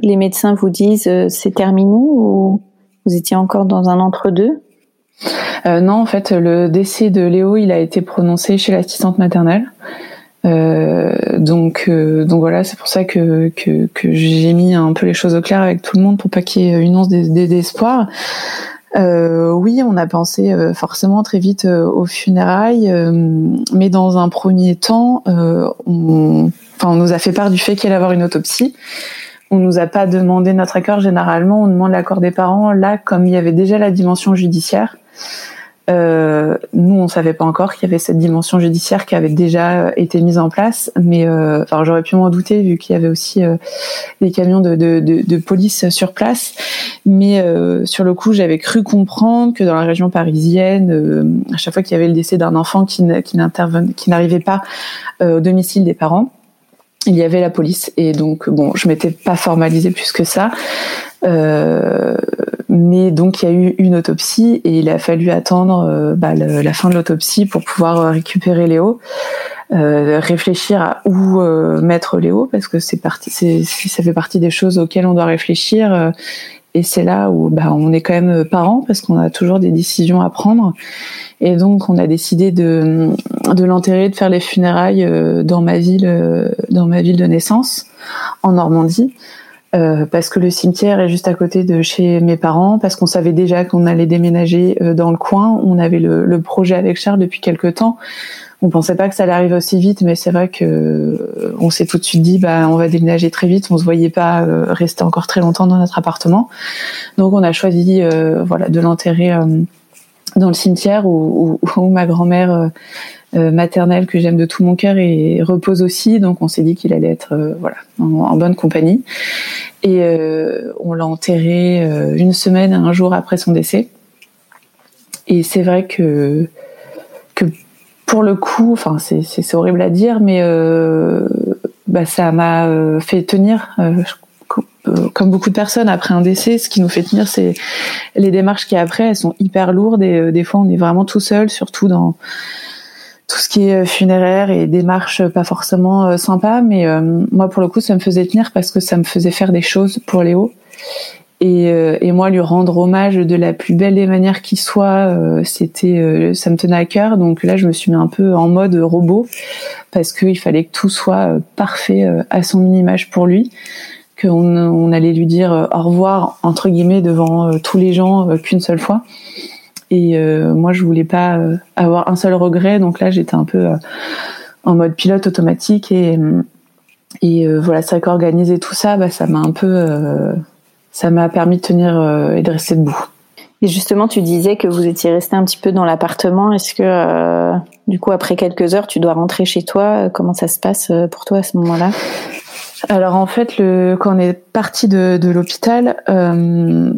les médecins vous disent c'est terminé ou? Vous étiez encore dans un entre-deux? Euh, Non, en fait, le décès de Léo, il a été prononcé chez l'assistante maternelle. Euh, donc, euh, donc voilà, c'est pour ça que, que, que j'ai mis un peu les choses au clair avec tout le monde pour pas qu'il y ait une once d'espoir. Euh, oui, on a pensé euh, forcément très vite aux funérailles, mais dans un premier temps, on, enfin, on nous a fait part du fait qu'il allait avoir une autopsie. On nous a pas demandé notre accord. Généralement, on demande l'accord des parents. Là, comme il y avait déjà la dimension judiciaire, euh, nous, on savait pas encore qu'il y avait cette dimension judiciaire qui avait déjà été mise en place, mais euh, enfin, j'aurais pu m'en douter vu qu'il y avait aussi euh, des camions de, de, de, police sur place. Mais euh, sur le coup, j'avais cru comprendre que dans la région parisienne, à chaque fois qu'il y avait le décès d'un enfant qui, qui n'arrivait pas au domicile des parents, il y avait la police. Et donc bon je m'étais pas formalisée plus que ça. Euh, mais donc il y a eu une autopsie et il a fallu attendre euh, bah, la fin de l'autopsie pour pouvoir euh, récupérer Léo. Euh, réfléchir à où euh, mettre Léo parce que c'est parti c'est ça fait partie des choses auxquelles on doit réfléchir. Et c'est là où bah, on est quand même parents parce qu'on a toujours des décisions à prendre. Et donc, on a décidé de, de l'enterrer, de faire les funérailles euh, dans ma ville, euh, dans ma ville de naissance, en Normandie. Euh, parce que le cimetière est juste à côté de chez mes parents, parce qu'on savait déjà qu'on allait déménager dans le coin. On avait le, le, projet avec Charles depuis quelques temps. On pensait pas que ça allait arriver aussi vite, mais c'est vrai que on s'est tout de suite dit, bah, on va déménager très vite. On se voyait pas rester encore très longtemps dans notre appartement, donc on a choisi, voilà, de l'enterrer dans le cimetière où, où, ma grand-mère euh, euh, maternelle que j'aime de tout mon cœur et repose aussi. Donc on s'est dit qu'il allait être euh, voilà en, bonne compagnie. Et on l'a enterré une semaine, un jour après son décès. Et c'est vrai que que pour le coup, enfin c'est horrible à dire, mais bah, ça m'a fait tenir. Euh, comme beaucoup de personnes après un décès, ce qui nous fait tenir, c'est les démarches qui après, elles sont hyper lourdes et euh, des fois on est vraiment tout seul, surtout dans tout ce qui est euh, funéraire et démarches pas forcément sympas. Mais moi, pour le coup, ça me faisait tenir parce que ça me faisait faire des choses pour Léo. Et, et moi, lui rendre hommage de la plus belle des manières qui soit, c'était, ça me tenait à cœur. Donc là, je me suis mis un peu en mode robot parce qu'il fallait que tout soit parfait à son mini-image pour lui qu'on on allait lui dire euh, au revoir entre guillemets devant euh, tous les gens euh, qu'une seule fois. Et moi, je voulais pas avoir un seul regret, donc là, j'étais un peu en mode pilote automatique et et voilà, c'est vrai qu'organiser tout ça, bah, ça m'a un peu, ça m'a permis de tenir et de rester debout. Et justement, tu disais que vous étiez resté un petit peu dans l'appartement. Est-ce que, du coup, après quelques heures, tu dois rentrer chez toi? Comment ça se passe pour toi à ce moment-là? Alors en fait, le, quand on est parti de, de l'hôpital, euh,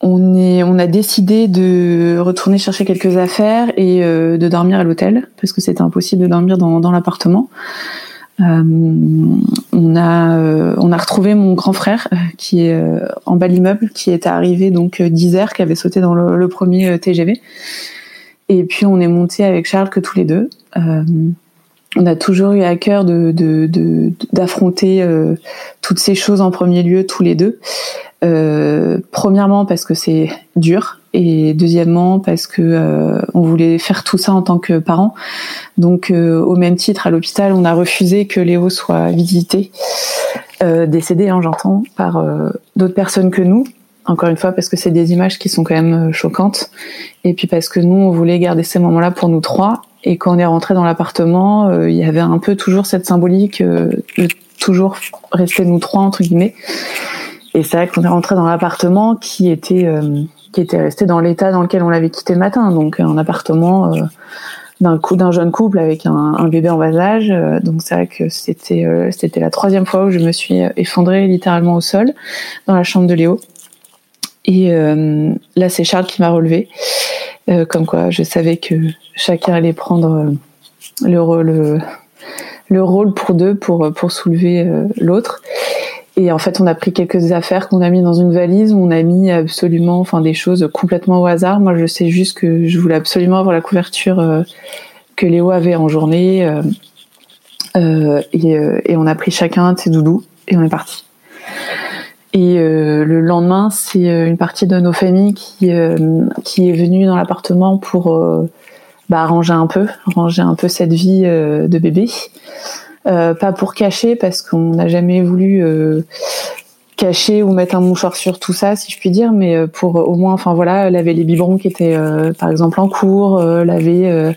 on, a décidé de retourner chercher quelques affaires et euh, de dormir à l'hôtel parce que c'était impossible de dormir dans, l'appartement. Euh, on a euh, on a retrouvé mon grand frère qui est en bas de l'immeuble, qui était arrivé donc d'Isère, qui avait sauté dans le, premier TGV. Et puis on est monté avec Charles que tous les deux on a toujours eu à cœur de, d'affronter euh, toutes ces choses en premier lieu tous les deux. Euh, premièrement parce que c'est dur et deuxièmement parce que euh, on voulait faire tout ça en tant que parents. Donc au même titre à l'hôpital, on a refusé que Léo soit visité, décédé, hein, j'entends, par d'autres personnes que nous. Encore une fois parce que c'est des images qui sont quand même choquantes et puis parce que nous on voulait garder ces moments-là pour nous trois et quand on est rentré dans l'appartement, euh, il y avait un peu toujours cette symbolique euh, de toujours rester nous trois entre guillemets. Et c'est vrai qu'on est rentré dans l'appartement qui était euh, qui était resté dans l'état dans lequel on l'avait quitté le matin, donc un appartement d'un coup d'un jeune couple avec un, un, bébé en bas âge. donc c'est vrai que c'était c'était la troisième fois où je me suis effondrée littéralement au sol dans la chambre de Léo. Et là c'est Charles qui m'a relevée. Euh, comme quoi je savais que chacun allait prendre euh, le rôle le rôle pour deux pour pour soulever l'autre. Et en fait, on a pris quelques affaires qu'on a mis dans une valise. Où on a mis absolument, enfin, des choses complètement au hasard. Moi, je sais juste que je voulais absolument avoir la couverture que Léo avait en journée. et, et, on a pris chacun de ses doudous et on est parti. Et euh, le lendemain, c'est euh, une partie de nos familles qui euh, qui est venue dans l'appartement pour bah, ranger un peu, ranger un peu cette vie de bébé. Pas pour cacher parce qu'on n'a jamais voulu cacher ou mettre un mouchoir sur tout ça, si je puis dire, mais pour au moins, enfin voilà, laver les biberons qui étaient par exemple en cours, laver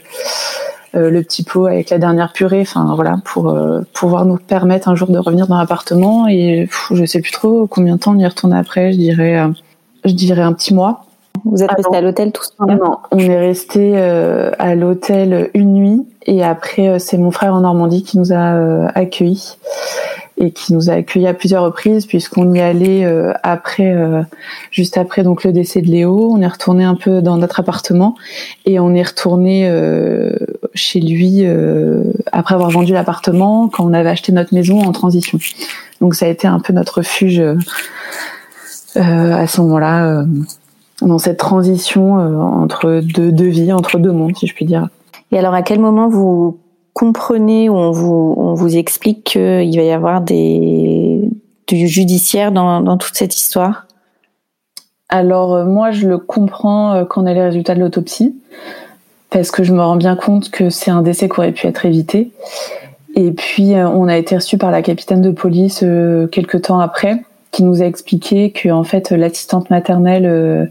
euh, le petit pot avec la dernière purée, enfin voilà, pour euh, pouvoir nous permettre un jour de revenir dans l'appartement. Et je sais plus trop combien de temps on y retourne après. Je dirais, euh, je dirais un petit mois. Vous êtes ah resté à l'hôtel tout Non, on est resté à l'hôtel une nuit et après c'est mon frère en Normandie qui nous a accueillis et qui nous a accueillis à plusieurs reprises puisqu'on y allait euh, après, euh, juste après donc le décès de Léo. On est retourné un peu dans notre appartement et on est retourné euh, chez lui après avoir vendu l'appartement quand on avait acheté notre maison en transition. Donc ça a été un peu notre refuge à ce moment-là dans cette transition entre deux, deux vies, entre deux mondes, si je puis dire. Et alors, à quel moment vous comprenez ou on vous, on vous explique qu'il va y avoir des, du judiciaire dans, dans toute cette histoire? Alors euh, moi je le comprends euh, quand on a les résultats de l'autopsie parce que je me rends bien compte que c'est un décès qui aurait pu être évité. Et puis euh, on a été reçu par la capitaine de police quelques temps après qui nous a expliqué que en fait l'assistante maternelle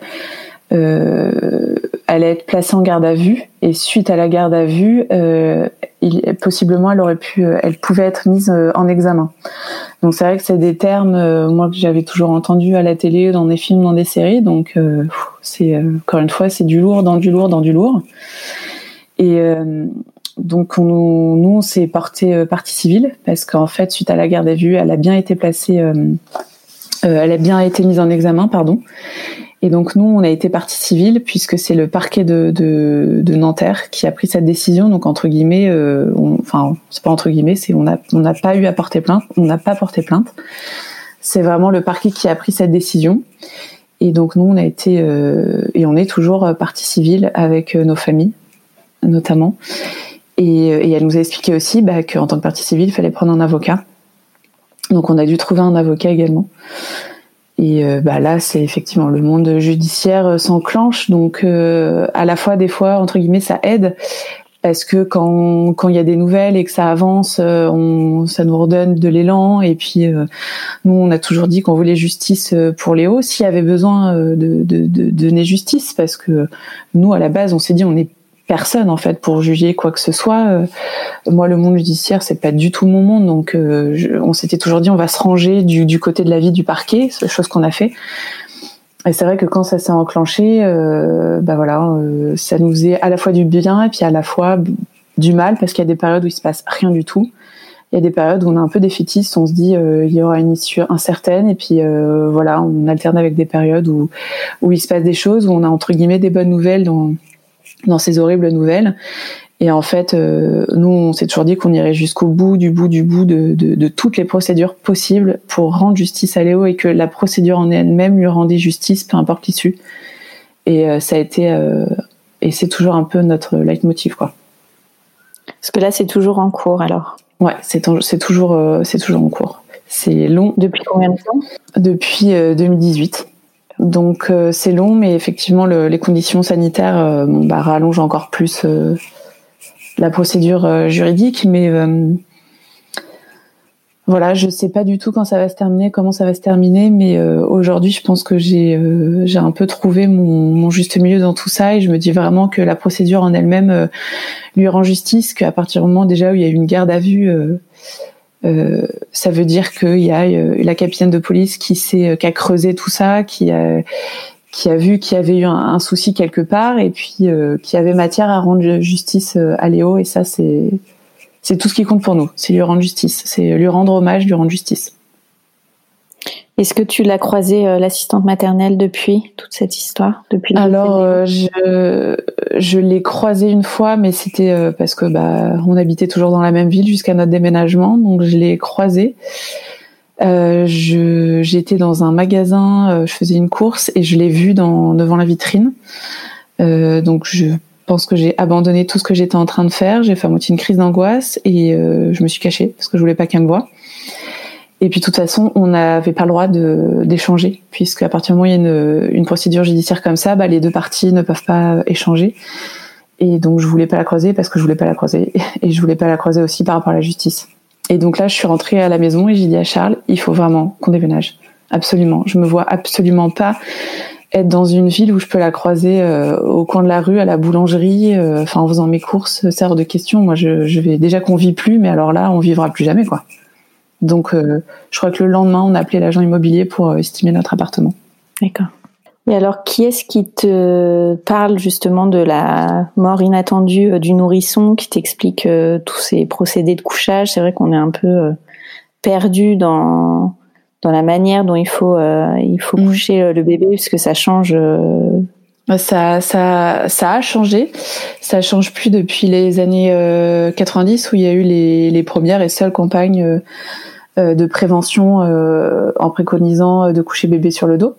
euh, allait être placée en garde à vue et suite à la garde à vue, euh, il, possiblement elle aurait pu, euh, elle pouvait être mise euh, en examen. Donc c'est vrai que c'est des termes moi que j'avais toujours entendu à la télé, dans des films, dans des séries. Donc c'est encore une fois c'est du lourd dans du lourd dans du lourd. Et donc on, nous on s'est porté partie civile parce qu'en fait suite à la garde à vue, elle a bien été placée, elle a bien été mise en examen, pardon. Et donc nous, on a été partie civile puisque c'est le parquet de, de, de, Nanterre qui a pris cette décision. Donc entre guillemets, euh, enfin c'est pas entre guillemets, c'est on n'a on pas eu à porter plainte, on n'a pas porté plainte. C'est vraiment le parquet qui a pris cette décision. Et donc nous, on a été euh, et on est toujours partie civile avec euh, nos familles, notamment. Et, et elle nous a expliqué aussi bah, qu'en tant que partie civile, il fallait prendre un avocat. Donc on a dû trouver un avocat également. Et euh, bah là, c'est effectivement le monde judiciaire euh, s'enclenche. Donc, euh, à la fois, des fois, entre guillemets, ça aide parce que quand quand il y a des nouvelles et que ça avance, on, ça nous redonne de l'élan. Et puis, nous, on a toujours dit qu'on voulait justice pour Léo, s'il y avait besoin de, de, de donner justice, parce que nous, à la base, on s'est dit, on est personne en fait pour juger quoi que ce soit. Euh, moi, le monde judiciaire, c'est pas du tout mon monde, donc euh, on s'était toujours dit on va se ranger du, côté de la vie du parquet, chose qu'on a fait. Et c'est vrai que quand ça s'est enclenché, euh, bah voilà, euh, ça nous faisait à la fois du bien et puis à la fois du mal parce qu'il y a des périodes où il se passe rien du tout. Il y a des périodes où on est un peu défaitiste, on se dit il y aura une issue incertaine et puis voilà, on alterne avec des périodes où où il se passe des choses, où on a entre guillemets des bonnes nouvelles dans ces horribles nouvelles. Et en fait, euh, nous, on s'est toujours dit qu'on irait jusqu'au bout, du bout, du bout de, de, de, toutes les procédures possibles pour rendre justice à Léo et que la procédure en elle-même lui rendait justice, peu importe l'issue. Et euh, ça a été, euh, et c'est toujours un peu notre leitmotiv, quoi. Parce que là, c'est toujours en cours, alors. Ouais, c'est c'est toujours, c'est toujours en cours. C'est long. Depuis combien de temps? Depuis 2018. Donc euh, c'est long, mais effectivement le, les conditions sanitaires euh, bah, rallongent encore plus euh, la procédure juridique. Mais voilà, je sais pas du tout quand ça va se terminer, comment ça va se terminer, mais aujourd'hui je pense que j'ai j'ai un peu trouvé mon, mon, juste milieu dans tout ça et je me dis vraiment que la procédure en elle-même lui rend justice, qu'à partir du moment déjà où il y a eu une garde à vue euh, ça veut dire qu'il y a euh, la capitaine de police qui s'est, euh, qui a creusé tout ça, qui a, qui a vu qu'il y avait eu un, souci quelque part et puis qui avait matière à rendre justice à Léo. Et ça, c'est, c'est tout ce qui compte pour nous. C'est lui rendre justice. C'est lui rendre hommage, lui rendre justice. Est-ce que tu l'as croisé l'assistante maternelle depuis toute cette histoire depuis Alors je je l'ai croisé une fois, mais c'était parce que bah on habitait toujours dans la même ville jusqu'à notre déménagement, donc je l'ai croisé. Euh, je j'étais dans un magasin, euh, je faisais une course et je l'ai vu dans devant la vitrine. Euh, donc je pense que j'ai abandonné tout ce que j'étais en train de faire. J'ai fait à moitié une crise d'angoisse et euh, je me suis cachée parce que je voulais pas qu'elle me voie. Et puis de toute façon, on n'avait pas le droit d'échanger puisque à partir du moment où il y a une, une procédure judiciaire comme ça, bah, les deux parties ne peuvent pas échanger. Et donc je voulais pas la croiser parce que je voulais pas la croiser et je voulais pas la croiser aussi par rapport à la justice. Et donc là, je suis rentrée à la maison et j'ai dit à Charles, il faut vraiment qu'on déménage. Absolument. Je me vois absolument pas être dans une ville où je peux la croiser euh, au coin de la rue, à la boulangerie, euh, enfin en faisant mes courses, c'est hors de question. Moi, je, je vais déjà qu'on vit plus, mais alors là, on vivra plus jamais, quoi. Donc, euh, je crois que le lendemain, on a appelé l'agent immobilier pour estimer notre appartement. D'accord. Et alors, qui est-ce qui te parle justement de la mort inattendue euh, du nourrisson, qui t'explique euh, tous ces procédés de couchage? C'est vrai qu'on est un peu euh, perdu dans dans la manière dont il faut il faut mm. coucher le bébé, puisque ça change. Ça, ça, ça a changé. Ça change plus depuis les années 90 où il y a eu les, les premières et seules campagnes de prévention en préconisant de coucher bébé sur le dos.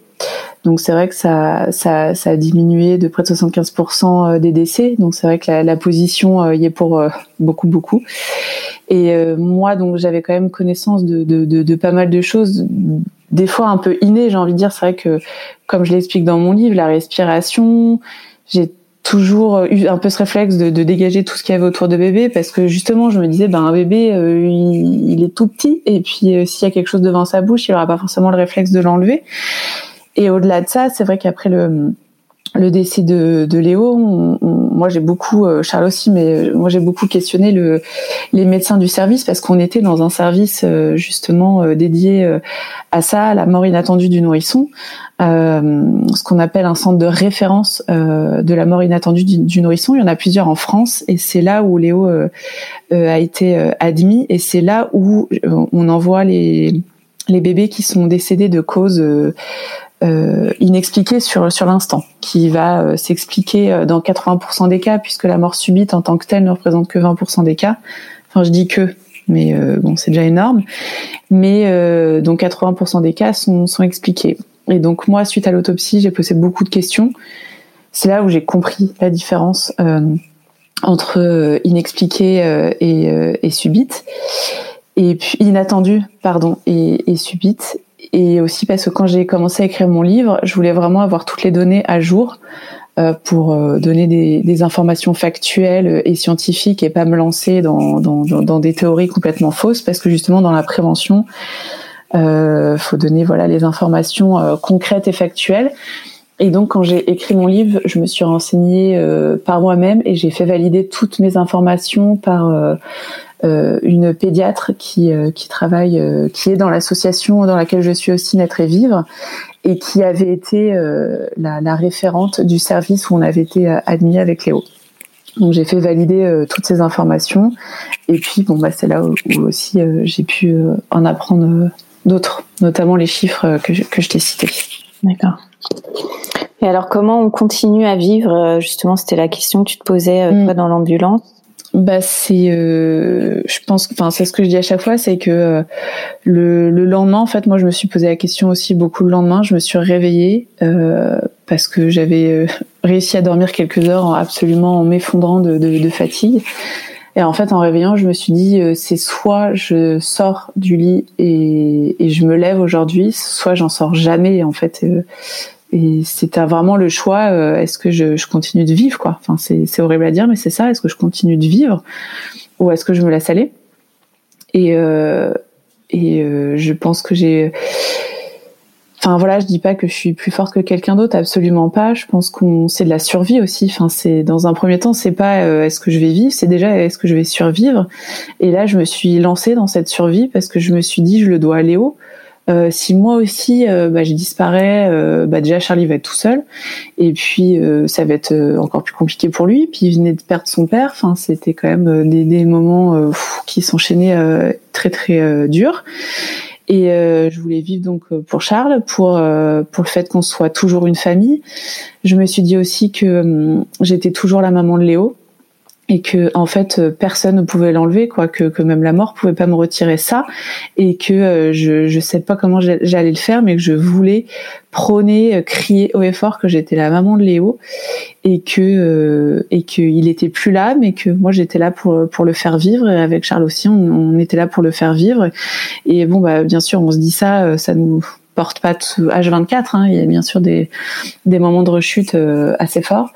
Donc c'est vrai que ça, ça, ça, a diminué de près de 75% euh, des décès. Donc c'est vrai que la, la, position euh, y est pour euh, beaucoup, beaucoup. Et moi, donc j'avais quand même connaissance de, de, de, de, pas mal de choses, des fois un peu innées, j'ai envie de dire. C'est vrai que, comme je l'explique dans mon livre, la respiration, j'ai toujours eu un peu ce réflexe de, de, dégager tout ce qu'il y avait autour de bébé parce que justement je me disais ben un bébé il, il, est tout petit et puis s'il y a quelque chose devant sa bouche il aura pas forcément le réflexe de l'enlever. Et au-delà de ça, c'est vrai qu'après le le décès de, de Léo, moi j'ai beaucoup, euh, Charles aussi, mais euh, moi j'ai beaucoup questionné le, les médecins du service parce qu'on était dans un service euh, justement dédié à ça, à la mort inattendue du nourrisson, ce qu'on appelle un centre de référence de la mort inattendue du, du, nourrisson. Il y en a plusieurs en France et c'est là où Léo a été admis et c'est là où on envoie les les bébés qui sont décédés de causes euh, inexpliqué sur l'instant, qui va euh, s'expliquer euh, dans 80% des cas, puisque la mort subite en tant que telle ne représente que 20% des cas. Enfin, je dis que, mais bon, c'est déjà énorme. Mais donc 80% des cas sont, sont expliqués. Et donc moi, suite à l'autopsie, j'ai posé beaucoup de questions. C'est là où j'ai compris la différence entre inexpliqué et, subite et puis inattendu pardon et subite et aussi parce que quand j'ai commencé à écrire mon livre, je voulais vraiment avoir toutes les données à jour euh, pour euh, donner des, des, informations factuelles et scientifiques et pas me lancer dans, dans, dans, des théories complètement fausses parce que justement dans la prévention, euh, faut donner voilà les informations euh, concrètes et factuelles. Et donc quand j'ai écrit mon livre, je me suis renseignée euh, par moi-même et j'ai fait valider toutes mes informations par euh, une pédiatre qui, euh, qui travaille, euh, qui est dans l'association dans laquelle je suis aussi Naître et Vivre, et qui avait été la, la, référente du service où on avait été admis avec Léo. Donc j'ai fait valider toutes ces informations, et puis bon bah c'est là où, aussi j'ai pu en apprendre d'autres, notamment les chiffres que je, que je t'ai cités. D'accord. Et alors, comment on continue à vivre? Justement, c'était la question que tu te posais mm. toi dans l'ambulance bah c'est euh, je pense enfin c'est ce que je dis à chaque fois c'est que euh, le, le, lendemain en fait moi je me suis posé la question aussi beaucoup le lendemain. Je me suis réveillée euh, parce que j'avais euh, réussi à dormir quelques heures en, absolument en m'effondrant de, de, de, fatigue. Et en fait en réveillant je me suis dit euh, c'est soit je sors du lit et, et je me lève aujourd'hui soit j'en sors jamais en fait et c'était vraiment le choix euh, est-ce que je, je, continue de vivre quoi. Enfin c'est horrible à dire mais c'est ça est-ce que je continue de vivre ou est-ce que je me laisse aller? Et euh, et euh, je pense que j'ai enfin voilà je dis pas que je suis plus forte que quelqu'un d'autre absolument pas. Je pense qu'on c'est de la survie aussi. Enfin c'est dans un premier temps c'est pas euh, est-ce que je vais vivre c'est déjà est-ce que je vais survivre? Et là je me suis lancée dans cette survie parce que je me suis dit je le dois à Léo euh, si moi aussi euh, bah, je disparais, euh, bah, déjà Charlie va être tout seul, et puis ça va être encore plus compliqué pour lui. Puis il venait de perdre son père. Enfin, c'était quand même des, des moments qui s'enchaînaient très très durs. Et je voulais vivre donc pour Charles, pour pour le fait qu'on soit toujours une famille. Je me suis dit aussi que hum, j'étais toujours la maman de Léo et que en fait euh, personne ne pouvait l'enlever quoi que, que même la mort pouvait pas me retirer ça. Et que euh, je je sais pas comment j'allais le faire mais que je voulais prôner euh, crier haut et fort que j'étais la maman de Léo. Et que et qu'il était plus là mais que moi j'étais là pour pour le faire vivre. Et avec Charles aussi on, on, était là pour le faire vivre. Et bon bah bien sûr on se dit ça ça nous porte pas tout H24 hein, il y a bien sûr des des moments de rechute assez forts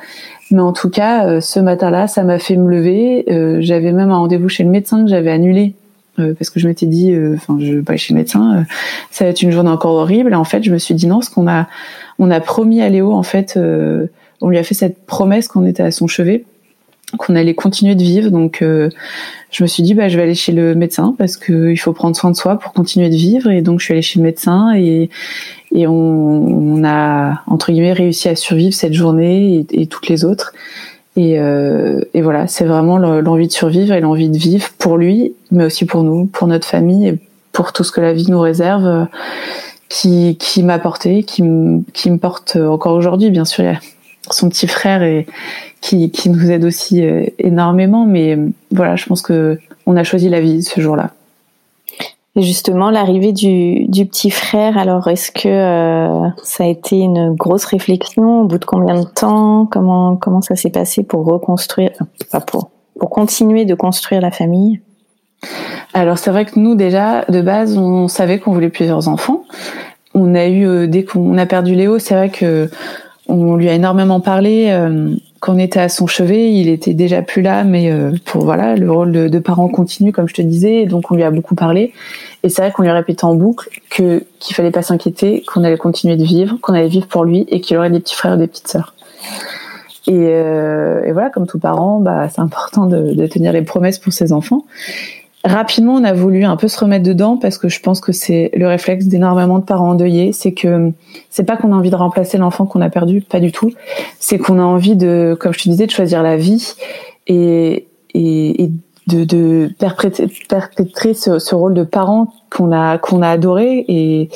mais en tout cas, euh, ce matin-là, ça m'a fait me lever. Euh, j'avais même un rendez-vous chez le médecin que j'avais annulé euh, parce que je m'étais dit, enfin, je vais pas chez le médecin, ça va être une journée encore horrible. Et en fait, je me suis dit non, parce qu'on a, on a promis à Léo, en fait, on lui a fait cette promesse qu'on était à son chevet qu'on allait continuer de vivre. Donc, euh, je me suis dit, bah, je vais aller chez le médecin parce que il faut prendre soin de soi pour continuer de vivre. Et donc, je suis allée chez le médecin et, et on, on a entre guillemets réussi à survivre cette journée et, toutes les autres. Et, euh, et voilà, c'est vraiment l'envie de survivre et l'envie de vivre pour lui, mais aussi pour nous, pour notre famille et pour tout ce que la vie nous réserve, euh, qui, qui m'a porté, qui, qui me porte encore aujourd'hui. Bien sûr, son petit frère et qui, qui nous aide aussi euh, énormément. Mais euh, voilà, je pense que on a choisi la vie ce jour-là. Et justement, l'arrivée du, du, petit frère, alors est-ce que euh, ça a été une grosse réflexion Au bout de combien de temps? Comment comment ça s'est passé pour reconstruire, pour pour continuer de construire la famille? Alors c'est vrai que nous déjà de base, on savait qu'on voulait plusieurs enfants. On a eu dès qu'on a perdu Léo, c'est vrai que on lui a énormément parlé. Euh, quand on était à son chevet, il était déjà plus là, mais euh, pour voilà, le rôle de, de, parent continue, comme je te disais, et donc on lui a beaucoup parlé. Et c'est vrai qu'on lui répétait en boucle que qu'il fallait pas s'inquiéter, qu'on allait continuer de vivre, qu'on allait vivre pour lui, et qu'il aurait des petits frères et des petites sœurs. Et, euh, et voilà, comme tout parent, bah, c'est important de, de tenir les promesses pour ses enfants. Rapidement, on a voulu un peu se remettre dedans parce que je pense que c'est le réflexe d'énormément de parents endeuillés. C'est que c'est pas qu'on a envie de remplacer l'enfant qu'on a perdu, pas du tout. C'est qu'on a envie de, comme je te disais, de choisir la vie et, et, et de, de perpétrer, ce, ce, rôle de parent qu'on a qu'on a adoré et,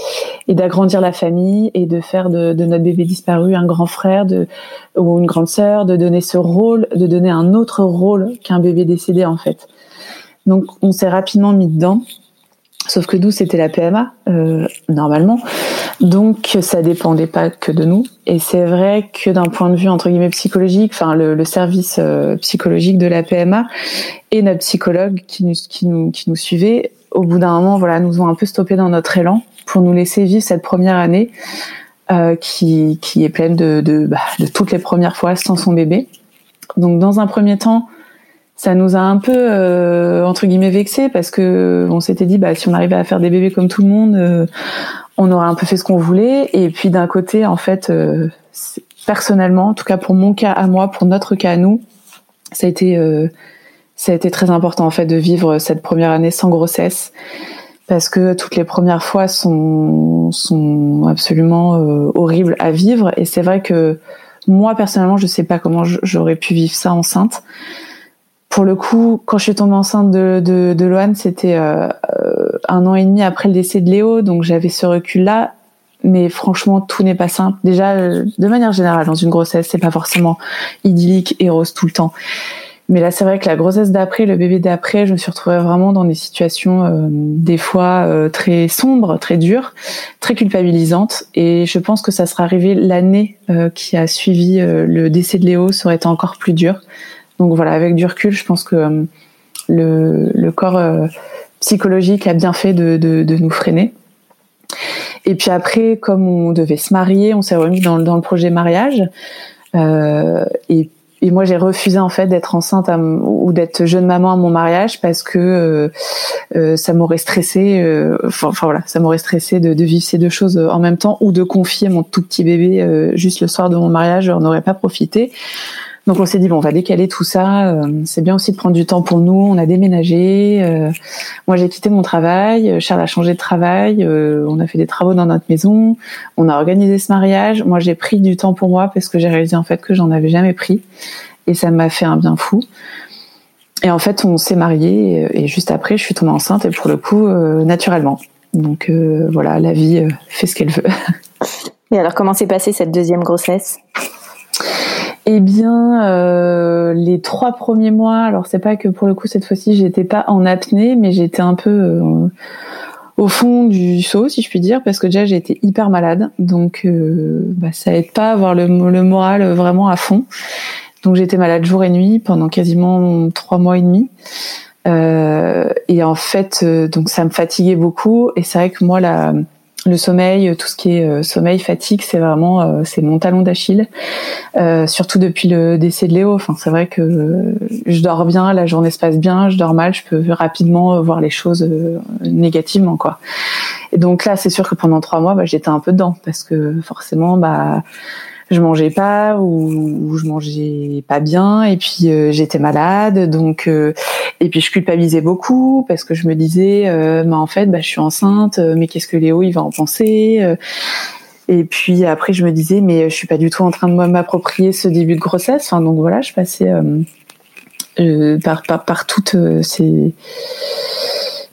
et d'agrandir la famille et de faire de, de, notre bébé disparu un grand frère de, ou une grande sœur, de donner ce rôle, de donner un autre rôle qu'un bébé décédé en fait. Donc on s'est rapidement mis dedans. Sauf que nous, c'était la PMA, euh, normalement. Donc, ça dépendait pas que de nous. Et c'est vrai que d'un point de vue, entre guillemets, psychologique, enfin, le, service euh, psychologique de la PMA et notre psychologue qui nous, qui nous, qui nous suivait, au bout d'un moment, voilà, nous ont un peu stoppé dans notre élan pour nous laisser vivre cette première année euh, qui, qui est pleine de, bah, de toutes les premières fois sans son bébé. Donc, dans un premier temps, ça nous a un peu euh, entre guillemets vexé parce que on s'était dit bah si on arrivait à faire des bébés comme tout le monde euh, on aurait un peu fait ce qu'on voulait. Et puis d'un côté en fait euh, personnellement en tout cas pour mon cas à moi pour notre cas à nous ça a été ça a été très important en fait de vivre cette première année sans grossesse parce que toutes les premières fois sont sont absolument horribles à vivre. Et c'est vrai que moi personnellement je sais pas comment j'aurais pu vivre ça enceinte pour le coup, quand je suis tombée enceinte de, de, Loane, c'était euh, euh, un an et demi après le décès de Léo, donc j'avais ce recul-là. Mais franchement, tout n'est pas simple. Déjà, euh, de manière générale, dans une grossesse, c'est pas forcément idyllique et rose tout le temps. Mais là, c'est vrai que la grossesse d'après, le bébé d'après, je me suis retrouvée vraiment dans des situations des fois très sombres, très dures, très culpabilisantes. Et je pense que ça sera arrivé l'année qui a suivi le décès de Léo, ça aurait été encore plus dur. Donc voilà, avec du recul, je pense que euh, le, le, corps euh, psychologique a bien fait de, de, nous freiner. Et puis après, comme on devait se marier, on s'est remis dans, dans, le projet mariage. Euh, et, et, moi, j'ai refusé en fait d'être enceinte ou d'être jeune maman à mon mariage parce que euh ça m'aurait stressé. Enfin, voilà, ça m'aurait stressé de, de, vivre ces deux choses en même temps ou de confier mon tout petit bébé juste le soir de mon mariage. On n'aurait pas profité. Donc on s'est dit bon, on va décaler tout ça. Euh, c'est bien aussi de prendre du temps pour nous. On a déménagé. Euh, moi j'ai quitté mon travail. Charles a changé de travail. Euh, on a fait des travaux dans notre maison. On a organisé ce mariage. Moi j'ai pris du temps pour moi parce que j'ai réalisé en fait que j'en avais jamais pris et ça m'a fait un bien fou. Et en fait on s'est marié et, juste après je suis tombée enceinte et pour le coup naturellement. Donc voilà, la vie fait ce qu'elle veut. Et alors, comment s'est passée cette deuxième grossesse? Eh bien, euh, les trois premiers mois, alors c'est pas que pour le coup cette fois-ci j'étais pas en apnée, mais j'étais un peu euh, au fond du saut, si je puis dire, parce que déjà j'étais hyper malade, donc euh, bah, ça aide pas à avoir le, moral vraiment à fond. Donc j'étais malade jour et nuit pendant quasiment trois mois et demi. et en fait, donc ça me fatiguait beaucoup. Et c'est vrai que moi, la le sommeil, tout ce qui est euh, sommeil, fatigue, c'est vraiment euh, c'est mon talon d'Achille. Euh, surtout depuis le décès de Léo. Enfin, c'est vrai que je dors bien, la journée se passe bien, je dors mal, je peux rapidement voir les choses négativement, quoi. Et donc là, c'est sûr que pendant trois mois, bah, j'étais un peu dedans parce que forcément, bah je mangeais pas ou, je mangeais pas bien et puis euh, j'étais malade. Donc euh, et puis je culpabilisais beaucoup parce que je me disais euh, bah, en fait bah, je suis enceinte mais qu'est-ce que Léo il va en penser et puis après je me disais mais je suis pas du tout en train de m'approprier ce début de grossesse. Enfin donc voilà je passais par, par, par toutes ces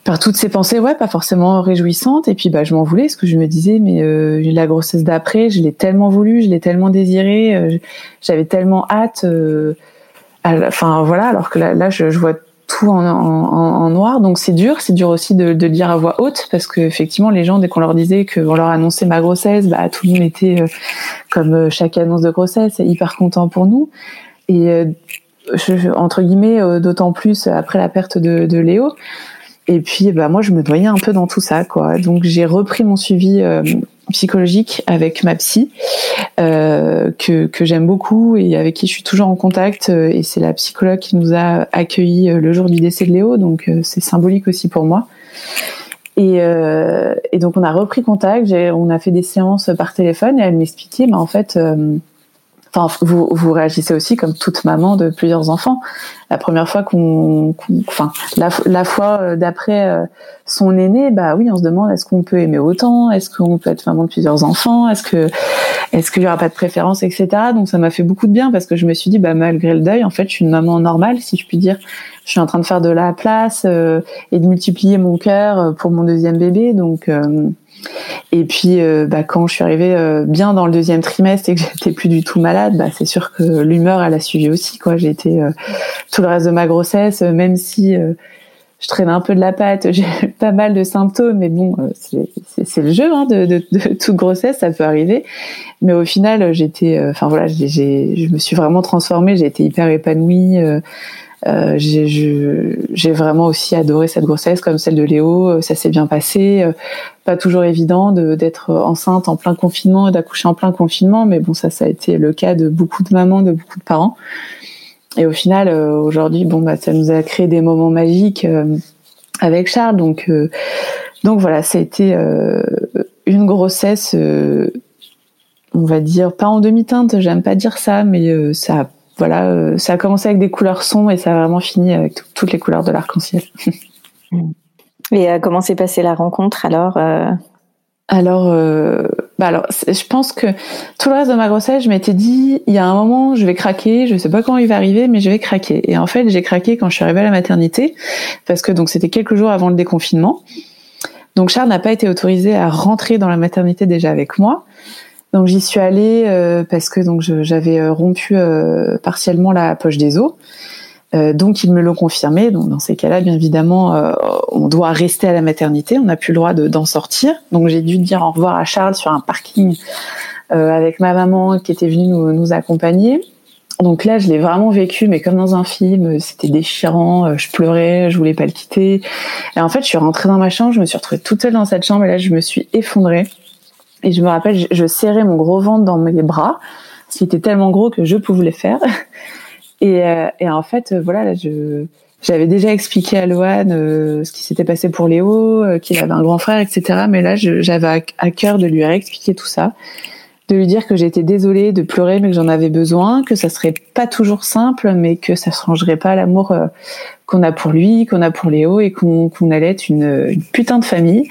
par toutes ces pensées, ouais, pas forcément réjouissantes. Et puis, bah, je m'en voulais, parce que je me disais, mais euh, la grossesse d'après, je l'ai tellement voulu, je l'ai tellement désiré, euh, j'avais tellement hâte. Euh, enfin, voilà, alors que là, là je, je vois tout en, en, en, noir, donc c'est dur. C'est dur aussi de, de le dire à voix haute, parce que effectivement, les gens, dès qu'on leur disait qu'on leur annonçait ma grossesse, bah, tout le monde était, comme chaque annonce de grossesse, hyper content pour nous. Et entre guillemets, d'autant plus après la perte de, de Léo. Et puis, bah, moi, je me noyais un peu dans tout ça, quoi. Donc, j'ai repris mon suivi euh, psychologique avec ma psy, euh, que, que j'aime beaucoup et avec qui je suis toujours en contact. Euh, et c'est la psychologue qui nous a accueillis euh, le jour du décès de Léo, donc c'est symbolique aussi pour moi. Et, et, donc, on a repris contact. On a fait des séances par téléphone et elle m'expliquait, mais en fait Enfin, vous, vous réagissez aussi comme toute maman de plusieurs enfants. La première fois qu'on, enfin, la, la, fois euh, d'après euh, son aîné, bah oui, on se demande est-ce qu'on peut aimer autant, est-ce qu'on peut être maman de plusieurs enfants, est-ce que, est-ce qu'il y aura pas de préférence, etc. Donc ça m'a fait beaucoup de bien parce que je me suis dit, bah malgré le deuil, en fait, je suis une maman normale, si je puis dire. Je suis en train de faire de la place euh, et de multiplier mon cœur pour mon deuxième bébé, donc. Et puis, euh, bah, quand je suis arrivée euh, bien dans le deuxième trimestre et que j'étais plus du tout malade, bah, c'est sûr que l'humeur, elle a suivi aussi. Quoi, j'ai été euh, tout le reste de ma grossesse, même si je traînais un peu de la patte, j'ai pas mal de symptômes, mais bon, c'est le jeu hein, de, toute grossesse, ça peut arriver. Mais au final, j'étais, enfin voilà, je me suis vraiment transformée, j'ai été hyper épanouie. Euh, j'ai vraiment aussi adoré cette grossesse comme celle de Léo. Euh, ça s'est bien passé. Euh, pas toujours évident d'être enceinte en plein confinement et d'accoucher en plein confinement, mais bon, ça, ça a été le cas de beaucoup de mamans, de beaucoup de parents. Et au final, aujourd'hui, bon, bah, ça nous a créé des moments magiques avec Charles. Donc, donc voilà, ça a été une grossesse, on va dire, pas en demi-teinte, j'aime pas dire ça, mais ça a voilà, euh, ça a commencé avec des couleurs sombres et ça a vraiment fini avec toutes les couleurs de l'arc-en-ciel. et euh, comment s'est passée la rencontre alors euh? Alors, bah alors, je pense que tout le reste de ma grossesse, je m'étais dit, il y a un moment, je vais craquer. Je sais pas quand il va arriver, mais je vais craquer. Et en fait, j'ai craqué quand je suis arrivée à la maternité, parce que donc c'était quelques jours avant le déconfinement. Donc Charles n'a pas été autorisé à rentrer dans la maternité déjà avec moi. Donc j'y suis allée euh, parce que donc j'avais euh, rompu euh, partiellement la poche des os. donc ils me l'ont confirmé. Donc dans ces cas-là, bien évidemment, on doit rester à la maternité. On n'a plus le droit d'en sortir. Donc j'ai dû dire au revoir à Charles sur un parking avec ma maman qui était venue nous, nous accompagner. Donc là, je l'ai vraiment vécu, mais comme dans un film, c'était déchirant. Je pleurais, je voulais pas le quitter. Et en fait, je suis rentrée dans ma chambre, je me suis retrouvée toute seule dans cette chambre, et là, je me suis effondrée. Et je me rappelle, je, serrais mon gros ventre dans mes bras, ce qui était tellement gros que je pouvais le faire. Et, euh, et en fait, euh, voilà, là, je j'avais déjà expliqué à Loane euh, ce qui s'était passé pour Léo, qu'il avait un grand frère, etc. Mais là, j'avais à, cœur de lui réexpliquer tout ça, de lui dire que j'étais désolée de pleurer, mais que j'en avais besoin, que ça serait pas toujours simple, mais que ça changerait pas l'amour qu'on a pour lui, qu'on a pour Léo, et qu'on allait être une, une, putain de famille.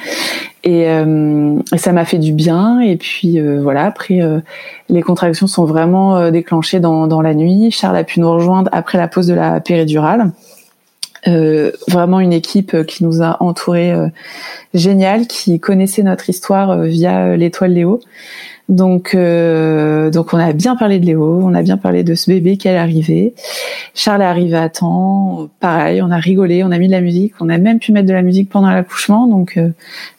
Euh, et, ça m'a fait du bien. Et puis euh, voilà, après euh, les contractions sont vraiment déclenchées dans, la nuit. Charles a pu nous rejoindre après la pause de la péridurale. Euh, vraiment une équipe qui nous a entourés euh, génial, qui connaissait notre histoire euh, via l'étoile Léo. Donc, euh, donc on a bien parlé de Léo, on a bien parlé de ce bébé qui allait arriver. Charles est arrivé à temps, pareil, on a rigolé, on a mis de la musique, on a même pu mettre de la musique pendant l'accouchement. Donc, euh,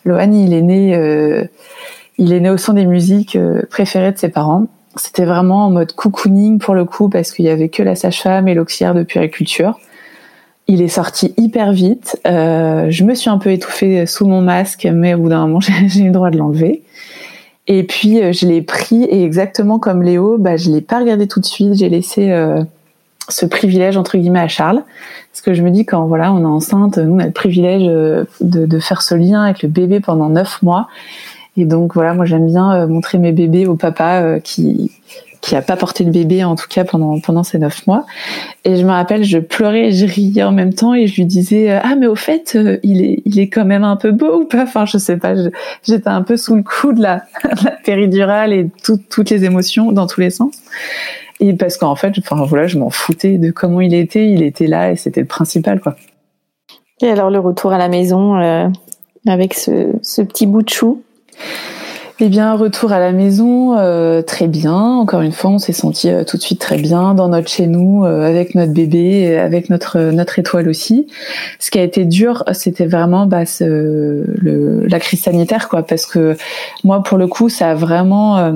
Lohan, il est né, euh, il est né au son des musiques préférées de ses parents. C'était vraiment en mode cocooning pour le coup parce qu'il y avait que la sage-femme et l'auxiliaire de puériculture. Il est sorti hyper vite. Euh, je me suis un peu étouffée sous mon masque, mais au bout d'un moment, j'ai eu le droit de l'enlever. Et puis euh, je l'ai pris et exactement comme Léo, bah, je l'ai pas regardé tout de suite. J'ai laissé euh, ce privilège entre guillemets à Charles, parce que je me dis quand voilà on est enceinte, nous on a le privilège euh, de, de faire ce lien avec le bébé pendant neuf mois. Et donc voilà, moi j'aime bien montrer mes bébés au papa qui qui a pas porté de bébé en tout cas pendant pendant ces neuf mois. Et je me rappelle, je pleurais je riais en même temps et je lui disais ah mais au fait il est il est quand même un peu beau ou pas? Enfin je sais pas, j'étais un peu sous le coup de la, la péridurale et toutes les émotions dans tous les sens. Et parce qu'en fait, enfin voilà, je m'en foutais de comment il était, il était là et c'était le principal quoi. Et alors le retour à la maison euh, avec ce petit bout de chou? Eh bien, retour à la maison, euh, très bien. Encore une fois, on s'est senti euh, tout de suite très bien dans notre chez nous, euh, avec notre bébé, avec notre notre étoile aussi. Ce qui a été dur, c'était vraiment bah, ce, le, la crise sanitaire, quoi, parce que moi, pour le coup, ça a vraiment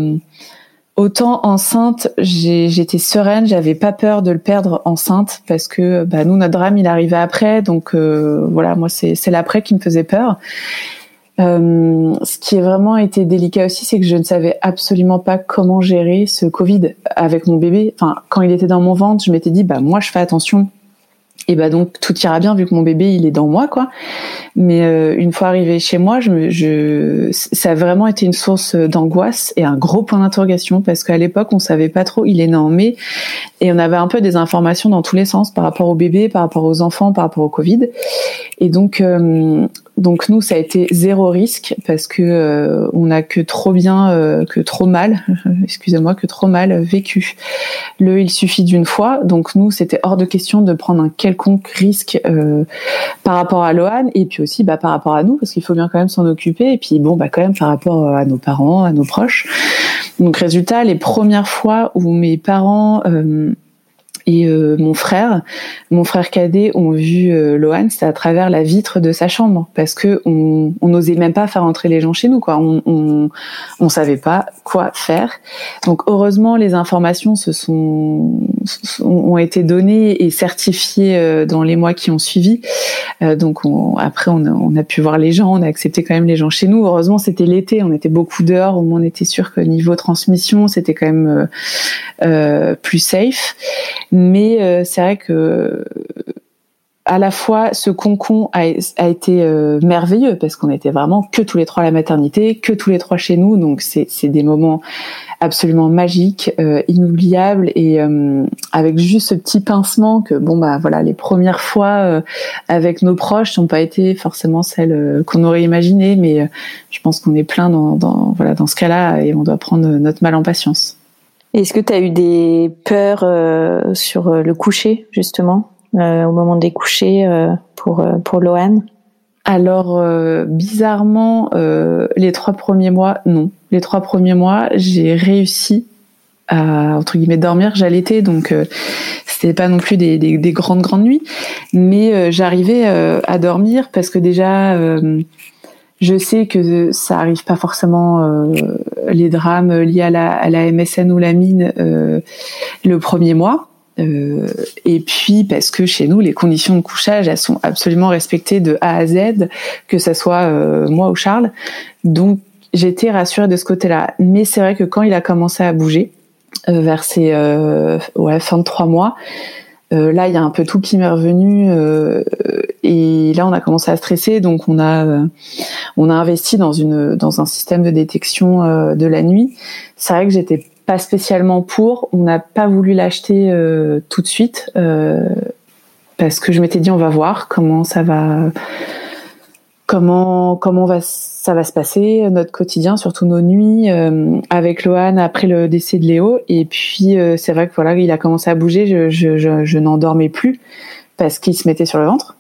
autant enceinte, j'étais sereine, j'avais pas peur de le perdre enceinte parce que bah, nous notre drame il arrivait après, donc voilà, moi c'est c'est l'après qui me faisait peur. Euh, ce qui a vraiment été délicat aussi, c'est que je ne savais absolument pas comment gérer ce Covid avec mon bébé. Enfin, quand il était dans mon ventre, je m'étais dit, bah moi, je fais attention. Et bah donc tout ira bien vu que mon bébé il est dans moi quoi. Mais euh, une fois arrivé chez moi je, me, je ça a vraiment été une source d'angoisse et un gros point d'interrogation parce qu'à l'époque on savait pas trop il est né en mai et on avait un peu des informations dans tous les sens par rapport au bébé par rapport aux enfants par rapport au covid. Et donc euh, donc nous, ça a été zéro risque parce que euh, on a que trop bien, euh, que trop mal, excusez-moi, que trop mal vécu. Le, il suffit d'une fois. Donc nous, c'était hors de question de prendre un quelconque risque euh, par rapport à Lohan et puis aussi bah, par rapport à nous parce qu'il faut bien quand même s'en occuper et puis bon bah quand même par rapport à nos parents, à nos proches. Donc résultat, les premières fois où mes parents et euh, mon frère, mon frère cadet ont vu euh, Lohan, c'était à travers la vitre de sa chambre, parce que on n'osait même pas faire entrer les gens chez nous, quoi. On, on, on savait pas quoi faire. Donc heureusement, les informations se sont ont été données et certifiées euh, dans les mois qui ont suivi. Euh, donc on, après, on a, on a, pu voir les gens, on a accepté quand même les gens chez nous. Heureusement, c'était l'été, on était beaucoup dehors, au moins on était sûr que niveau transmission, c'était quand même plus safe. Mais euh, c'est vrai que à la fois ce concon a, été euh, merveilleux parce qu'on était vraiment que tous les trois à la maternité, que tous les trois chez nous, donc c'est des moments absolument magiques, euh, inoubliables. Et avec juste ce petit pincement que bon bah voilà les premières fois avec nos proches n'ont pas été forcément celles qu'on aurait imaginées, mais je pense qu'on est plein dans, dans voilà dans ce cas-là et on doit prendre notre mal en patience. Est-ce que tu as eu des peurs euh, sur euh, le coucher, justement, euh, au moment des couchers pour, pour Lohan? Alors, bizarrement, les trois premiers mois, non. Les trois premiers mois, j'ai réussi à, entre guillemets, dormir. J'allaitais, donc c'était pas non plus des, des, des, grandes, grandes nuits. Mais j'arrivais à dormir parce que déjà je sais que ça arrive pas forcément euh, les drames liés à la, à la MSN ou la mine euh, le premier mois. Euh, et puis parce que chez nous, les conditions de couchage, elles sont absolument respectées de A à Z, que ça soit moi ou Charles. Donc j'étais rassurée de ce côté-là. Mais c'est vrai que quand il a commencé à bouger, vers ses ouais, fin de trois mois, euh, là, il y a un peu tout qui m'est revenu euh, et là, on a commencé à stresser. Donc, on a euh, on a investi dans une dans un système de détection de la nuit. C'est vrai que j'étais pas spécialement pour. On n'a pas voulu l'acheter tout de suite parce que je m'étais dit on va voir comment ça va comment comment va ça va se passer notre quotidien, surtout nos nuits euh, avec Lohan après le décès de Léo. Et puis euh, c'est vrai que voilà, il a commencé à bouger. Je, je, je, je n'endormais plus parce qu'il se mettait sur le ventre.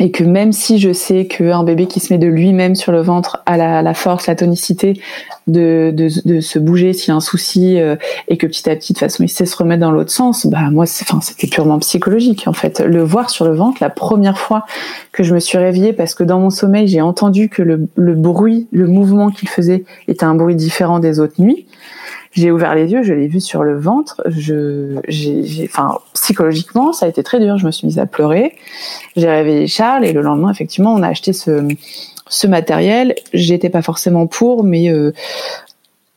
Et que même si je sais qu'un bébé qui se met de lui-même sur le ventre a la, force, la tonicité de, se bouger s'il y a un souci euh, et que petit à petit de façon il sait se remettre dans l'autre sens, bah moi enfin c'était purement psychologique en fait. Le voir sur le ventre la première fois que je me suis réveillée parce que dans mon sommeil j'ai entendu que le bruit, le mouvement qu'il faisait était un bruit différent des autres nuits. J'ai ouvert les yeux, je l'ai vu sur le ventre. Je, j'ai, enfin, psychologiquement, ça a été très dur. Je me suis mise à pleurer. J'ai réveillé Charles et le lendemain, effectivement, on a acheté ce, ce matériel. J'étais pas forcément pour, mais euh,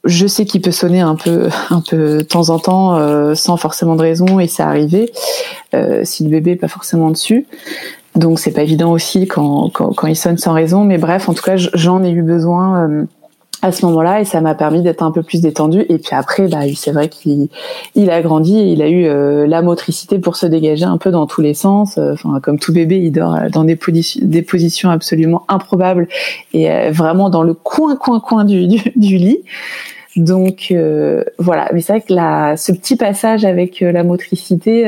je sais qu'il peut sonner un peu, un peu de temps en temps, euh, sans forcément de raison, et ça arrivait euh, si le bébé est pas forcément dessus. Donc c'est pas évident aussi quand, quand, quand il sonne sans raison, mais bref, en tout cas, j'en ai eu besoin euh, à ce moment-là et ça m'a permis d'être un peu plus détendu et puis après bah c'est vrai qu'il il a grandi il a eu euh, la motricité pour se dégager un peu dans tous les sens. Euh, enfin comme tout bébé il dort dans des, des positions absolument improbables et euh, vraiment dans le coin coin coin du, du, du lit. Donc voilà. Mais c'est vrai que la, ce petit passage avec la motricité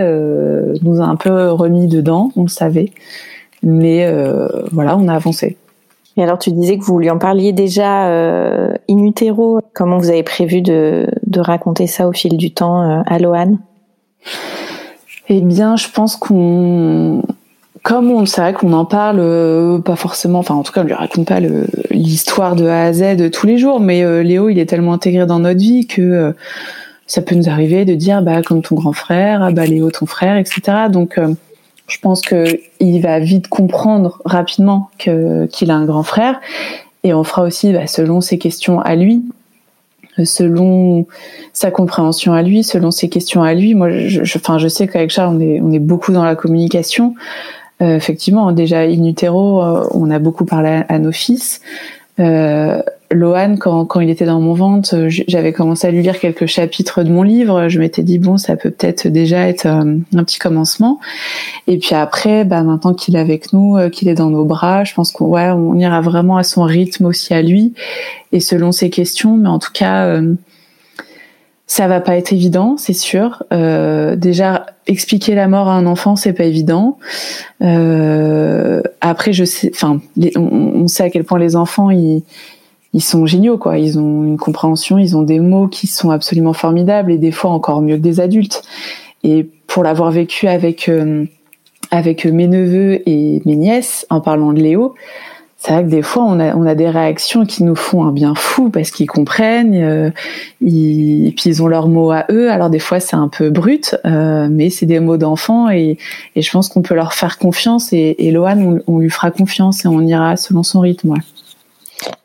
nous a un peu remis dedans on le savait. Mais voilà on a avancé et alors, tu disais que vous lui en parliez déjà euh, in utero. Comment vous avez prévu de, raconter ça au fil du temps euh, à Loane Eh bien, je pense qu'on, comme on sait qu'on en parle euh, pas forcément, enfin en tout cas, on lui raconte pas l'histoire de A à Z de tous les jours, mais euh, Léo, il est tellement intégré dans notre vie que euh, ça peut nous arriver de dire, bah comme ton grand frère, ah, bah Léo ton frère, etc. Donc je pense que il va vite comprendre rapidement que qu'il a un grand frère. Et on fera aussi bah, selon ses questions à lui selon sa compréhension à lui selon ses questions à lui. Moi je, je enfin je sais qu'avec Charles on est on est beaucoup dans la communication. Euh, effectivement déjà in utero euh, on a beaucoup parlé à, à nos fils euh, Lohan, quand, quand il était dans mon ventre, euh, j'avais commencé à lui lire quelques chapitres de mon livre. Je m'étais dit bon, ça peut peut-être déjà être euh, un petit commencement. Et puis après, bah, maintenant qu'il est avec nous, euh, qu'il est dans nos bras, je pense qu'on ouais, on ira vraiment à son rythme aussi à lui et selon ses questions. Mais en tout cas, ça va pas être évident, c'est sûr. Euh, déjà, expliquer la mort à un enfant, c'est pas évident. Euh, après, je sais, enfin, on, sait à quel point les enfants, ils, ils sont géniaux, quoi. Ils ont une compréhension, ils ont des mots qui sont absolument formidables et des fois encore mieux que des adultes. Et pour l'avoir vécu avec euh, avec mes neveux et mes nièces, en parlant de Léo, c'est vrai que des fois on a, on a des réactions qui nous font un bien fou parce qu'ils comprennent, euh, ils, et puis ils ont leurs mots à eux. Alors des fois c'est un peu brut, euh, mais c'est des mots d'enfants et, et, je pense qu'on peut leur faire confiance. Et, et Lohan, on, lui fera confiance et on ira selon son rythme. Ouais.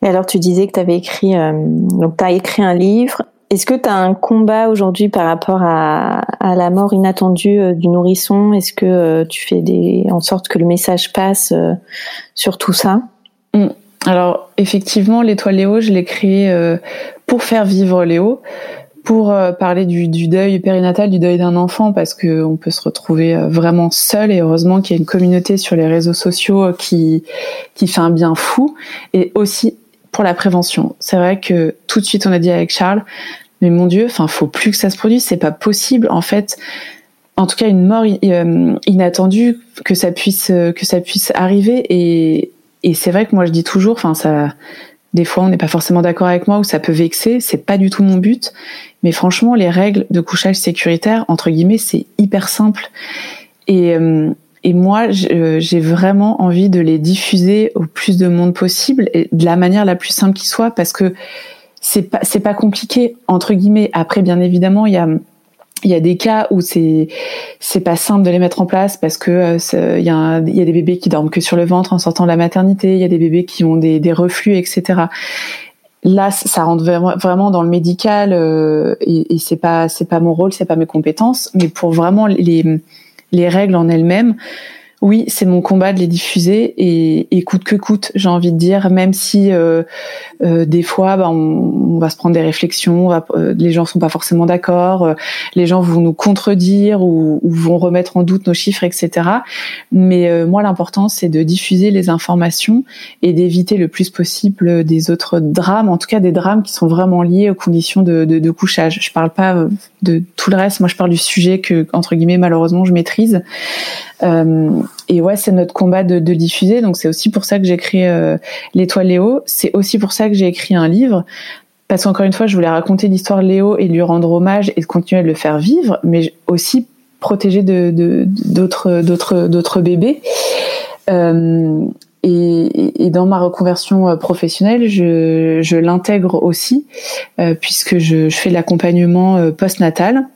Et alors, tu disais que tu avais écrit, euh, donc tu écrit un livre. Est-ce que tu as un combat aujourd'hui par rapport à, à, la mort inattendue euh, du nourrisson? Est-ce que euh, tu fais des, en sorte que le message passe euh, sur tout ça? Alors, effectivement, l'étoile Léo, je l'ai créé euh, pour faire vivre Léo pour euh, parler du, du, deuil périnatal, du deuil d'un enfant, parce que on peut se retrouver euh, vraiment seul. Et heureusement qu'il y a une communauté sur les réseaux sociaux qui qui fait un bien fou. Et aussi pour la prévention. C'est vrai que tout de suite on a dit avec Charles, mais mon Dieu, enfin faut plus que ça se produise, c'est pas possible. En fait, en tout cas une mort inattendue que ça puisse que ça puisse arriver. Et et c'est vrai que moi je dis toujours, enfin ça des fois, on n'est pas forcément d'accord avec moi ou ça peut vexer. C'est pas du tout mon but. Mais franchement, les règles de couchage sécuritaire, entre guillemets, c'est hyper simple. Et, euh, et moi, j'ai vraiment envie de les diffuser au plus de monde possible et de la manière la plus simple qui soit parce que c'est pas, c'est pas compliqué, entre guillemets. Après, bien évidemment, il y a, il y a des cas où c'est c'est pas simple de les mettre en place parce que euh, il y, a il y a des bébés qui dorment que sur le ventre en sortant de la maternité, il y a des bébés qui ont des, des reflux, etc. Là, ça rentre vraiment dans le médical euh, et, et c'est pas c'est pas mon rôle, c'est pas mes compétences, mais pour vraiment les les règles en elles-mêmes, oui, c'est mon combat de les diffuser et, et coûte que coûte, j'ai envie de dire, même si euh, euh, des fois bah, on, va se prendre des réflexions, euh, les gens sont pas forcément d'accord, les gens vont nous contredire ou, vont remettre en doute nos chiffres, etc. Mais moi, l'important c'est de diffuser les informations et d'éviter le plus possible des autres drames, en tout cas des drames qui sont vraiment liés aux conditions de, couchage. Je parle pas de tout le reste, moi je parle du sujet que entre guillemets malheureusement je maîtrise. Et ouais, c'est notre combat de, de diffuser. Donc c'est aussi pour ça que j'ai créé euh, l'étoile Léo. C'est aussi pour ça que j'ai écrit un livre. Parce qu'encore une fois, je voulais raconter l'histoire de Léo et lui rendre hommage et continuer de le faire vivre, mais aussi protéger de d'autres d'autres d'autres bébés. Euh, et, et, dans ma reconversion euh, professionnelle, je, je l'intègre aussi, euh, puisque je, je fais l'accompagnement euh, post-natal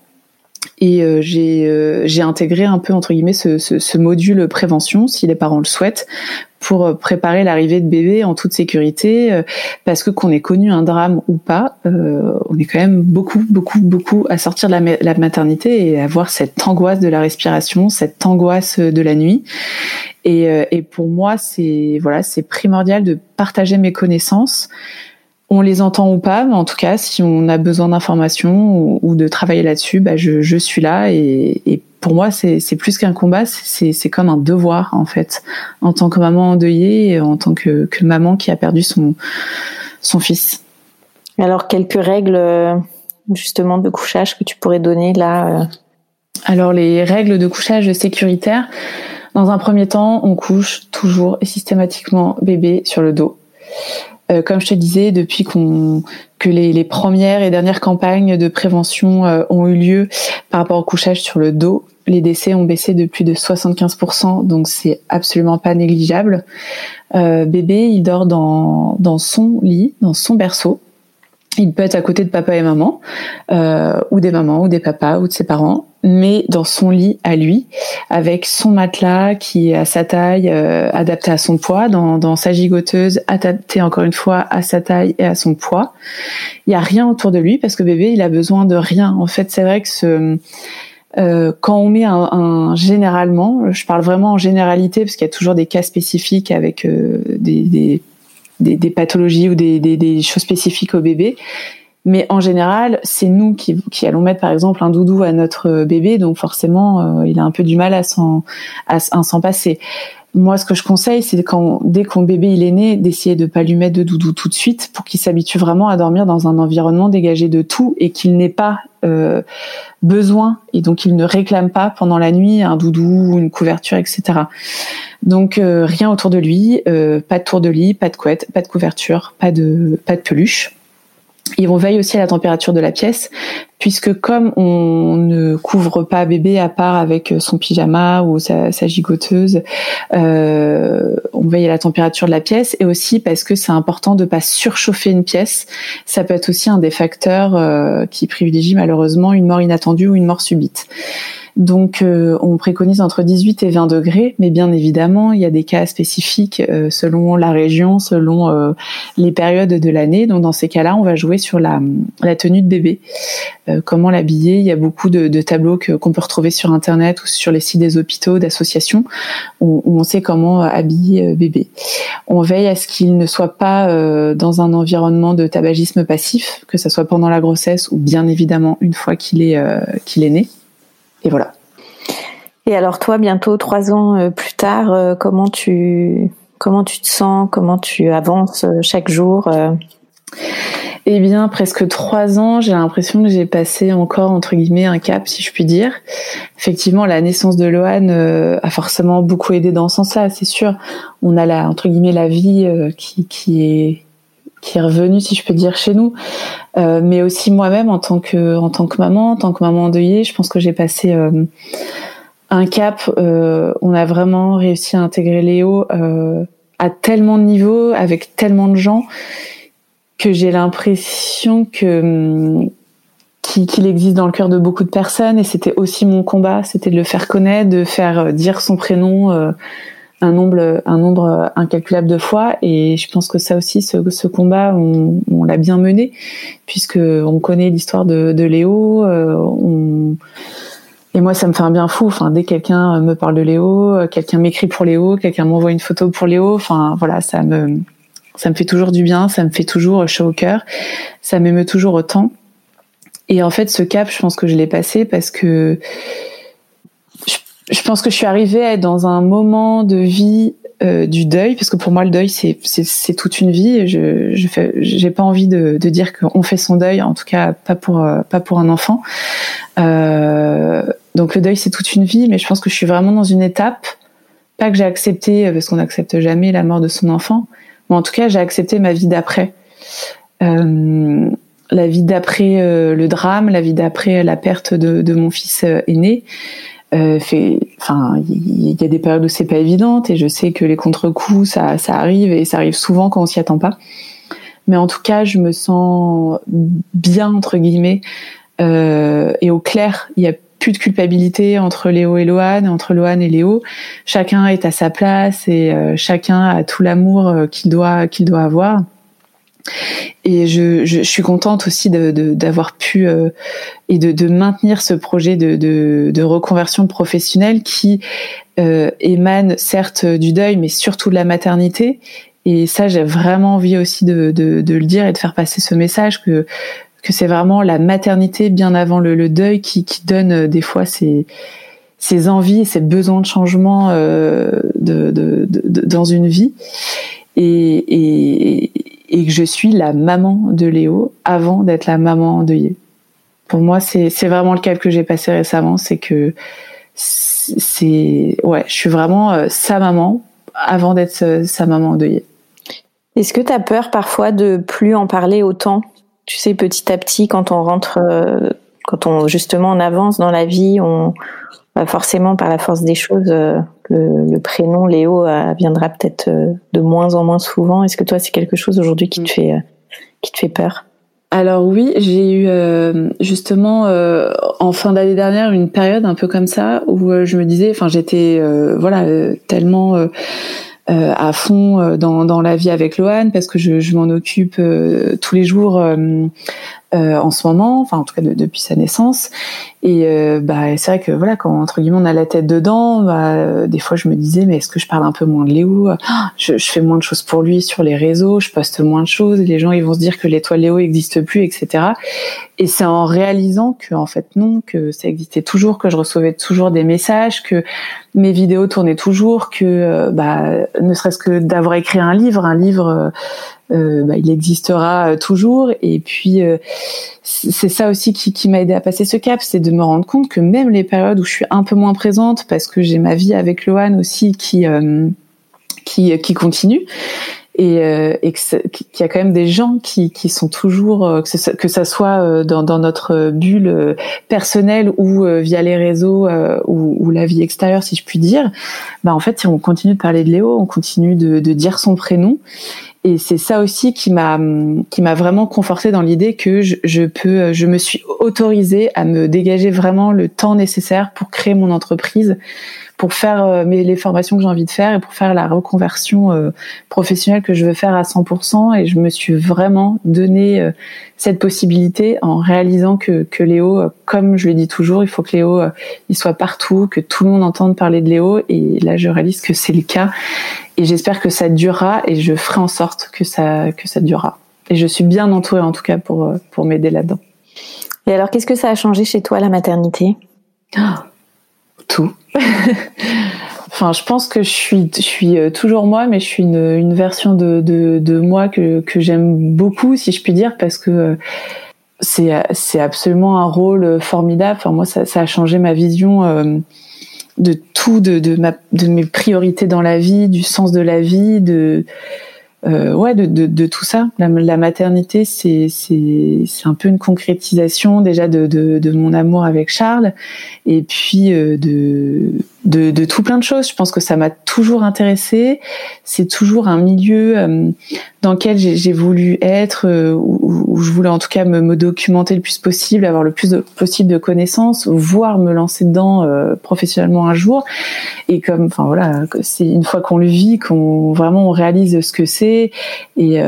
et euh, j'ai euh, j'ai intégré un peu entre guillemets ce, ce, ce, module prévention si les parents le souhaitent pour euh, préparer l'arrivée de bébé en toute sécurité parce que qu'on ait connu un drame ou pas on est quand même beaucoup beaucoup beaucoup à sortir de la, la maternité et avoir cette angoisse de la respiration cette angoisse de la nuit. Et, et pour moi c'est voilà c'est primordial de partager mes connaissances on les entend ou pas, mais en tout cas, si on a besoin d'informations ou, de travailler là-dessus, bah, je, suis là. Et, pour moi, c'est plus qu'un combat, c'est comme un devoir en fait, en tant que maman endeuillée, et en tant que, maman qui a perdu son son fils. Alors, quelques règles justement de couchage que tu pourrais donner là euh? Alors, les règles de couchage sécuritaire. Dans un premier temps, on couche toujours et systématiquement bébé sur le dos. Euh, comme je te disais, depuis qu'on que les, les, premières et dernières campagnes de prévention euh, ont eu lieu par rapport au couchage sur le dos, les décès ont baissé de plus de 75%, donc c'est absolument pas négligeable. Euh, bébé, il dort dans, dans son lit, dans son berceau. Il peut être à côté de papa et maman, euh, ou des mamans, ou des papas, ou de ses parents, mais dans son lit à lui, avec son matelas qui est à sa taille, euh, adapté à son poids, dans, dans sa gigoteuse, adapté encore une fois à sa taille et à son poids. Il n'y a rien autour de lui parce que bébé, il a besoin de rien. En fait, c'est vrai que ce, euh, quand on met un, un, généralement, je parle vraiment en généralité parce qu'il y a toujours des cas spécifiques avec euh, des, des des, des pathologies ou des, des, des, choses spécifiques au bébé. Mais en général, c'est nous qui, qui, allons mettre par exemple un doudou à notre bébé, donc forcément, euh, il a un peu du mal à s'en à, s'en passer. Moi, ce que je conseille, c'est quand dès qu'on bébé il est né, d'essayer de pas lui mettre de doudou tout de suite pour qu'il s'habitue vraiment à dormir dans un environnement dégagé de tout et qu'il n'ait pas euh, besoin et donc il ne réclame pas pendant la nuit un doudou, une couverture, etc. Donc euh, rien autour de lui, euh, pas de tour de lit, pas de couette, pas de couverture, pas de peluche. Et on veille aussi à la température de la pièce, puisque comme on ne couvre pas bébé à part avec son pyjama ou sa, gigoteuse, euh, on veille à la température de la pièce, et aussi parce que c'est important de pas surchauffer une pièce. Ça peut être aussi un des facteurs euh, qui privilégie malheureusement une mort inattendue ou une mort subite. Donc, euh, on préconise entre 18 et 20 degrés, mais bien évidemment, il y a des cas spécifiques euh, selon la région, selon euh, les périodes de l'année. Donc, dans ces cas-là, on va jouer sur la, la tenue de bébé. Comment l'habiller Il y a beaucoup de, tableaux qu'on peut retrouver sur Internet ou sur les sites des hôpitaux, d'associations, où, où, on sait comment habiller bébé. On veille à ce qu'il ne soit pas dans un environnement de tabagisme passif, que ce soit pendant la grossesse ou bien évidemment une fois qu'il est, qu'il est né. Et voilà. Et alors toi, bientôt trois ans euh, plus tard, euh, comment tu comment tu te sens, comment tu avances euh, chaque jour Eh bien, presque trois ans, j'ai l'impression que j'ai passé encore entre guillemets un cap, si je puis dire. Effectivement, la naissance de Lohan a forcément beaucoup aidé dans ce sens-là, c'est sûr. On a la entre guillemets la vie qui qui est qui est revenu, si je peux dire, chez nous. Euh, mais aussi moi-même en tant que en tant que maman, en tant que maman endeuillée, je pense que j'ai passé euh, un cap. Euh, on a vraiment réussi à intégrer Léo à tellement de niveaux, avec tellement de gens, que j'ai l'impression que hum, qu'il existe dans le cœur de beaucoup de personnes. Et c'était aussi mon combat, c'était de le faire connaître, de faire dire son prénom un nombre, un nombre incalculable de fois. Et je pense que ça aussi, ce, ce combat, on, on l'a bien mené, puisque on connaît l'histoire de, de, Léo. Euh, on... Et moi, ça me fait un bien fou. Enfin, dès que quelqu'un me parle de Léo, quelqu'un m'écrit pour Léo, quelqu'un m'envoie une photo pour Léo. Enfin, voilà, ça me, ça me fait toujours du bien, ça me fait toujours chaud au cœur, ça m'émeut toujours autant. Et en fait, ce cap, je pense que je l'ai passé parce que je pense que je suis arrivée à être dans un moment de vie euh, du deuil, parce que pour moi le deuil c'est toute une vie. Je je pas envie de, dire qu'on fait son deuil, en tout cas pas pour euh, un enfant. Euh, donc le deuil c'est toute une vie, mais je pense que je suis vraiment dans une étape pas que j'ai accepté parce qu'on n'accepte jamais la mort de son enfant, en tout cas j'ai accepté ma vie d'après. Euh, la vie d'après euh, le drame, la vie d'après la perte de, mon fils euh, aîné. Enfin, il y, a des périodes où c'est pas évident et je sais que les contre-coups ça, ça arrive et ça arrive souvent quand on s'y attend pas. Mais en tout cas, je me sens bien entre guillemets et au clair. Il y a plus de culpabilité entre Léo et Loane, entre Loane et Léo. Chacun est à sa place et euh, chacun a tout l'amour qu'il doit qu'il doit avoir. Et je, suis contente aussi d'avoir de, pu euh, et de, de, maintenir ce projet de, de reconversion professionnelle qui euh, émane certes du deuil, mais surtout de la maternité. Et ça, j'ai vraiment envie aussi de, le dire et de faire passer ce message que que c'est vraiment la maternité bien avant le, le deuil qui, qui donne euh, des fois ses, ses envies et ses besoins de changement euh, de, de, dans une vie. Et, et, et que je suis la maman de Léo avant d'être la maman endeuillée. Pour moi, c'est vraiment le cap que j'ai passé récemment, c'est que c'est ouais, je suis vraiment euh, sa maman avant d'être euh, sa maman endeuillée. Est-ce que tu as peur parfois de plus en parler autant? Tu sais, petit à petit, quand on rentre, euh, quand on justement on avance dans la vie, on, bah, forcément, par la force des choses, euh, le, prénom Léo euh, viendra peut-être de moins en moins souvent. Est-ce que toi, c'est quelque chose aujourd'hui qui te mm. fait qui te fait peur? Alors oui, j'ai eu justement en fin d'année dernière une période un peu comme ça où je me disais, enfin j'étais voilà tellement à fond dans, dans la vie avec Loane parce que je, je m'en occupe tous les jours euh, en ce moment, enfin en tout cas depuis sa naissance. Et euh, bah c'est vrai que voilà quand entre guillemets on a la tête dedans, bah, euh, des fois je me disais mais est-ce que je parle un peu moins de Léo? Je, je, fais moins de choses pour lui sur les réseaux, je poste moins de choses, les gens ils vont se dire que l'étoile Léo n'existe plus, etc. Et c'est en réalisant que en fait non, que ça existait toujours, que je recevais toujours des messages, que mes vidéos tournaient toujours, que bah ne serait-ce que d'avoir écrit un livre, un livre euh, bah, il existera euh, toujours. Et puis euh, c'est ça aussi qui, m'a aidé à passer ce cap, c'est de me rendre compte que même les périodes où je suis un peu moins présente, parce que j'ai ma vie avec Lohan aussi qui qui, continue, et, qu'il y a quand même des gens qui, qui sont toujours que, ça, que ça soit dans, notre bulle personnelle ou via les réseaux ou, la vie extérieure si je puis dire bah en fait on continue de parler de Léo on continue de dire son prénom et c'est ça aussi qui m'a qui m'a vraiment conforté dans l'idée que je, peux je me suis autorisée à me dégager vraiment le temps nécessaire pour créer mon entreprise pour faire euh, les formations que j'ai envie de faire et pour faire la reconversion euh, professionnelle que je veux faire à 100%. Et je me suis vraiment donné euh, cette possibilité en réalisant que, que Léo, comme je le dis toujours, il faut que Léo il soit partout, que tout le monde entende parler de Léo. Et là, je réalise que c'est le cas. Et j'espère que ça durera et je ferai en sorte que ça, que ça durera. Et je suis bien entourée en tout cas pour, pour m'aider là-dedans. Et alors, qu'est-ce que ça a changé chez toi la maternité? Ah, Tout. enfin, je pense que je suis, je suis euh, toujours moi, mais je suis une, une version de, de, de, moi que, que j'aime beaucoup, si je puis dire, parce que euh, c'est, c'est absolument un rôle formidable. Enfin, moi, ça, ça a changé ma vision euh, de tout, de, de, ma, de mes priorités dans la vie, du sens de la vie, de euh, ouais, de, de, tout ça. La, maternité, c'est un peu une concrétisation déjà de mon amour avec Charles, et puis euh, de de, de tout plein de choses. Je pense que ça m'a toujours intéressée. C'est toujours un milieu euh, dans lequel j'ai voulu être, euh, où, je voulais en tout cas me, me, documenter le plus possible, avoir le plus possible de connaissances, voire me lancer dedans euh, professionnellement un jour. Et comme, enfin voilà, c'est une fois qu'on le vit, qu'on vraiment on réalise ce que c'est. Et,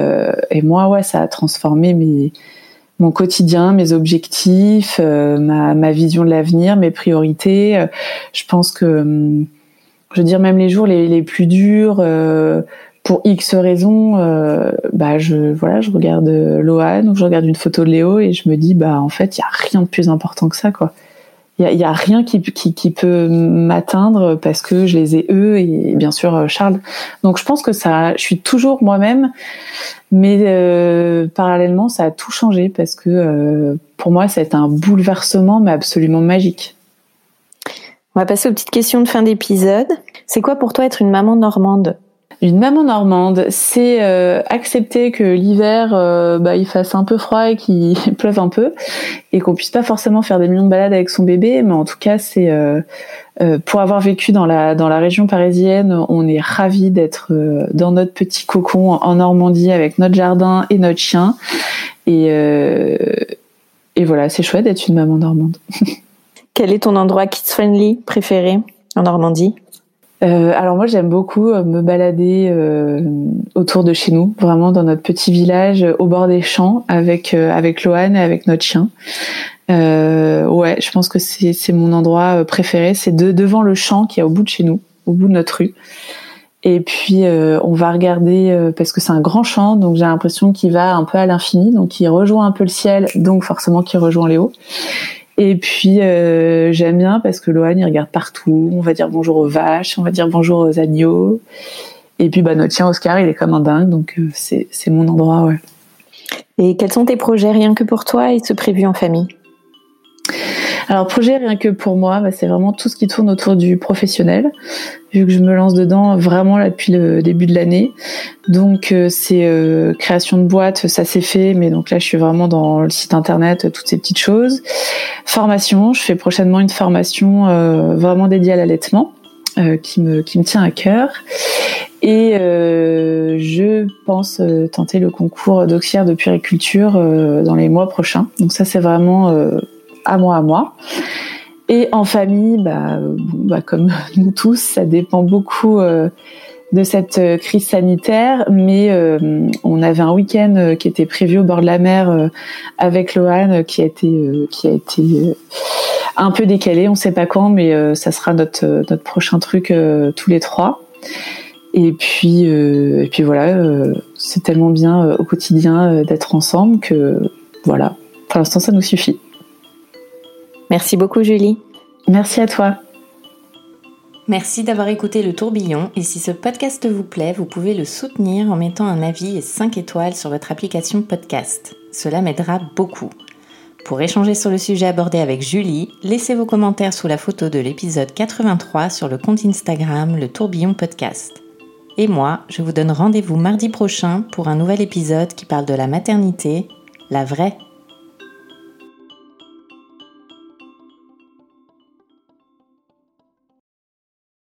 et moi, ouais, ça a transformé mes mon quotidien, mes objectifs, euh, ma, vision de l'avenir, mes priorités. Euh, je pense que, hum, je veux dire, même les jours les, les plus durs, euh, pour X raisons, bah je voilà, je regarde Lohan ou je regarde une photo de Léo et je me dis bah en fait il y a rien de plus important que ça quoi il y a, rien qui, peut m'atteindre parce que je les ai eux et bien sûr euh, Charles. Donc je pense que ça, je suis toujours moi-même, mais euh, parallèlement ça a tout changé parce que euh, pour moi été un bouleversement mais absolument magique. On va passer aux petites questions de fin d'épisode. C'est quoi pour toi être une maman normande? Une maman normande, c'est euh, accepter que l'hiver, euh, bah, il fasse un peu froid et qu'il pleuve un peu, et qu'on puisse pas forcément faire des millions de balades avec son bébé, mais en tout cas, c'est euh, pour avoir vécu dans la dans la région parisienne, on est ravi d'être dans notre petit cocon en Normandie avec notre jardin et notre chien, et et voilà, c'est chouette d'être une maman normande. Quel est ton endroit kids friendly préféré en Normandie? Euh, alors moi j'aime beaucoup euh, me balader euh, autour de chez nous, vraiment dans notre petit village au bord des champs avec avec Lohan et avec notre chien. ouais, je pense que c'est c'est mon endroit préféré, c'est de, devant le champ qui est au bout de chez nous, au bout de notre rue. Et puis on va regarder parce que c'est un grand champ, donc j'ai l'impression qu'il va un peu à l'infini, donc il rejoint un peu le ciel, donc forcément qu'il rejoint les hauts. Et puis euh, j'aime bien parce que Lohan il regarde partout. On va dire bonjour aux vaches, on va dire bonjour aux agneaux. Et puis bah notre chien Oscar il est comme un dingue donc euh, c'est c'est mon endroit ouais. Et quels sont tes projets rien que pour toi et ce prévu en famille? Alors projet rien que pour moi, bah, c'est vraiment tout ce qui tourne autour du professionnel, vu que je me lance dedans vraiment là depuis le début de l'année. Donc euh, c'est euh, création de boîte, ça s'est fait, mais donc là je suis vraiment dans le site internet, toutes ces petites choses. Formation, je fais prochainement une formation euh, vraiment dédiée à l'allaitement. qui me qui me tient à cœur et je pense tenter le concours d'auxiliaire de puériculture dans les mois prochains. Donc ça c'est vraiment à moi à moi. Et en famille, bah, bah, comme nous tous, ça dépend beaucoup euh, de cette euh, crise sanitaire. Mais euh, on avait un week-end qui était prévu au bord de la mer avec Lohan, qui a été qui a été un peu décalé. On sait pas quand, mais ça sera notre notre prochain truc tous les trois. Et puis et puis voilà, c'est tellement bien au quotidien d'être ensemble que voilà. Pour l'instant, ça nous suffit. Merci beaucoup Julie. Merci à toi. Merci d'avoir écouté le tourbillon et si ce podcast vous plaît, vous pouvez le soutenir en mettant un avis et 5 étoiles sur votre application podcast. Cela m'aidera beaucoup. Pour échanger sur le sujet abordé avec Julie, laissez vos commentaires sous la photo de l'épisode 83 sur le compte Instagram Le Tourbillon Podcast. Et moi, je vous donne rendez-vous mardi prochain pour un nouvel épisode qui parle de la maternité, la vraie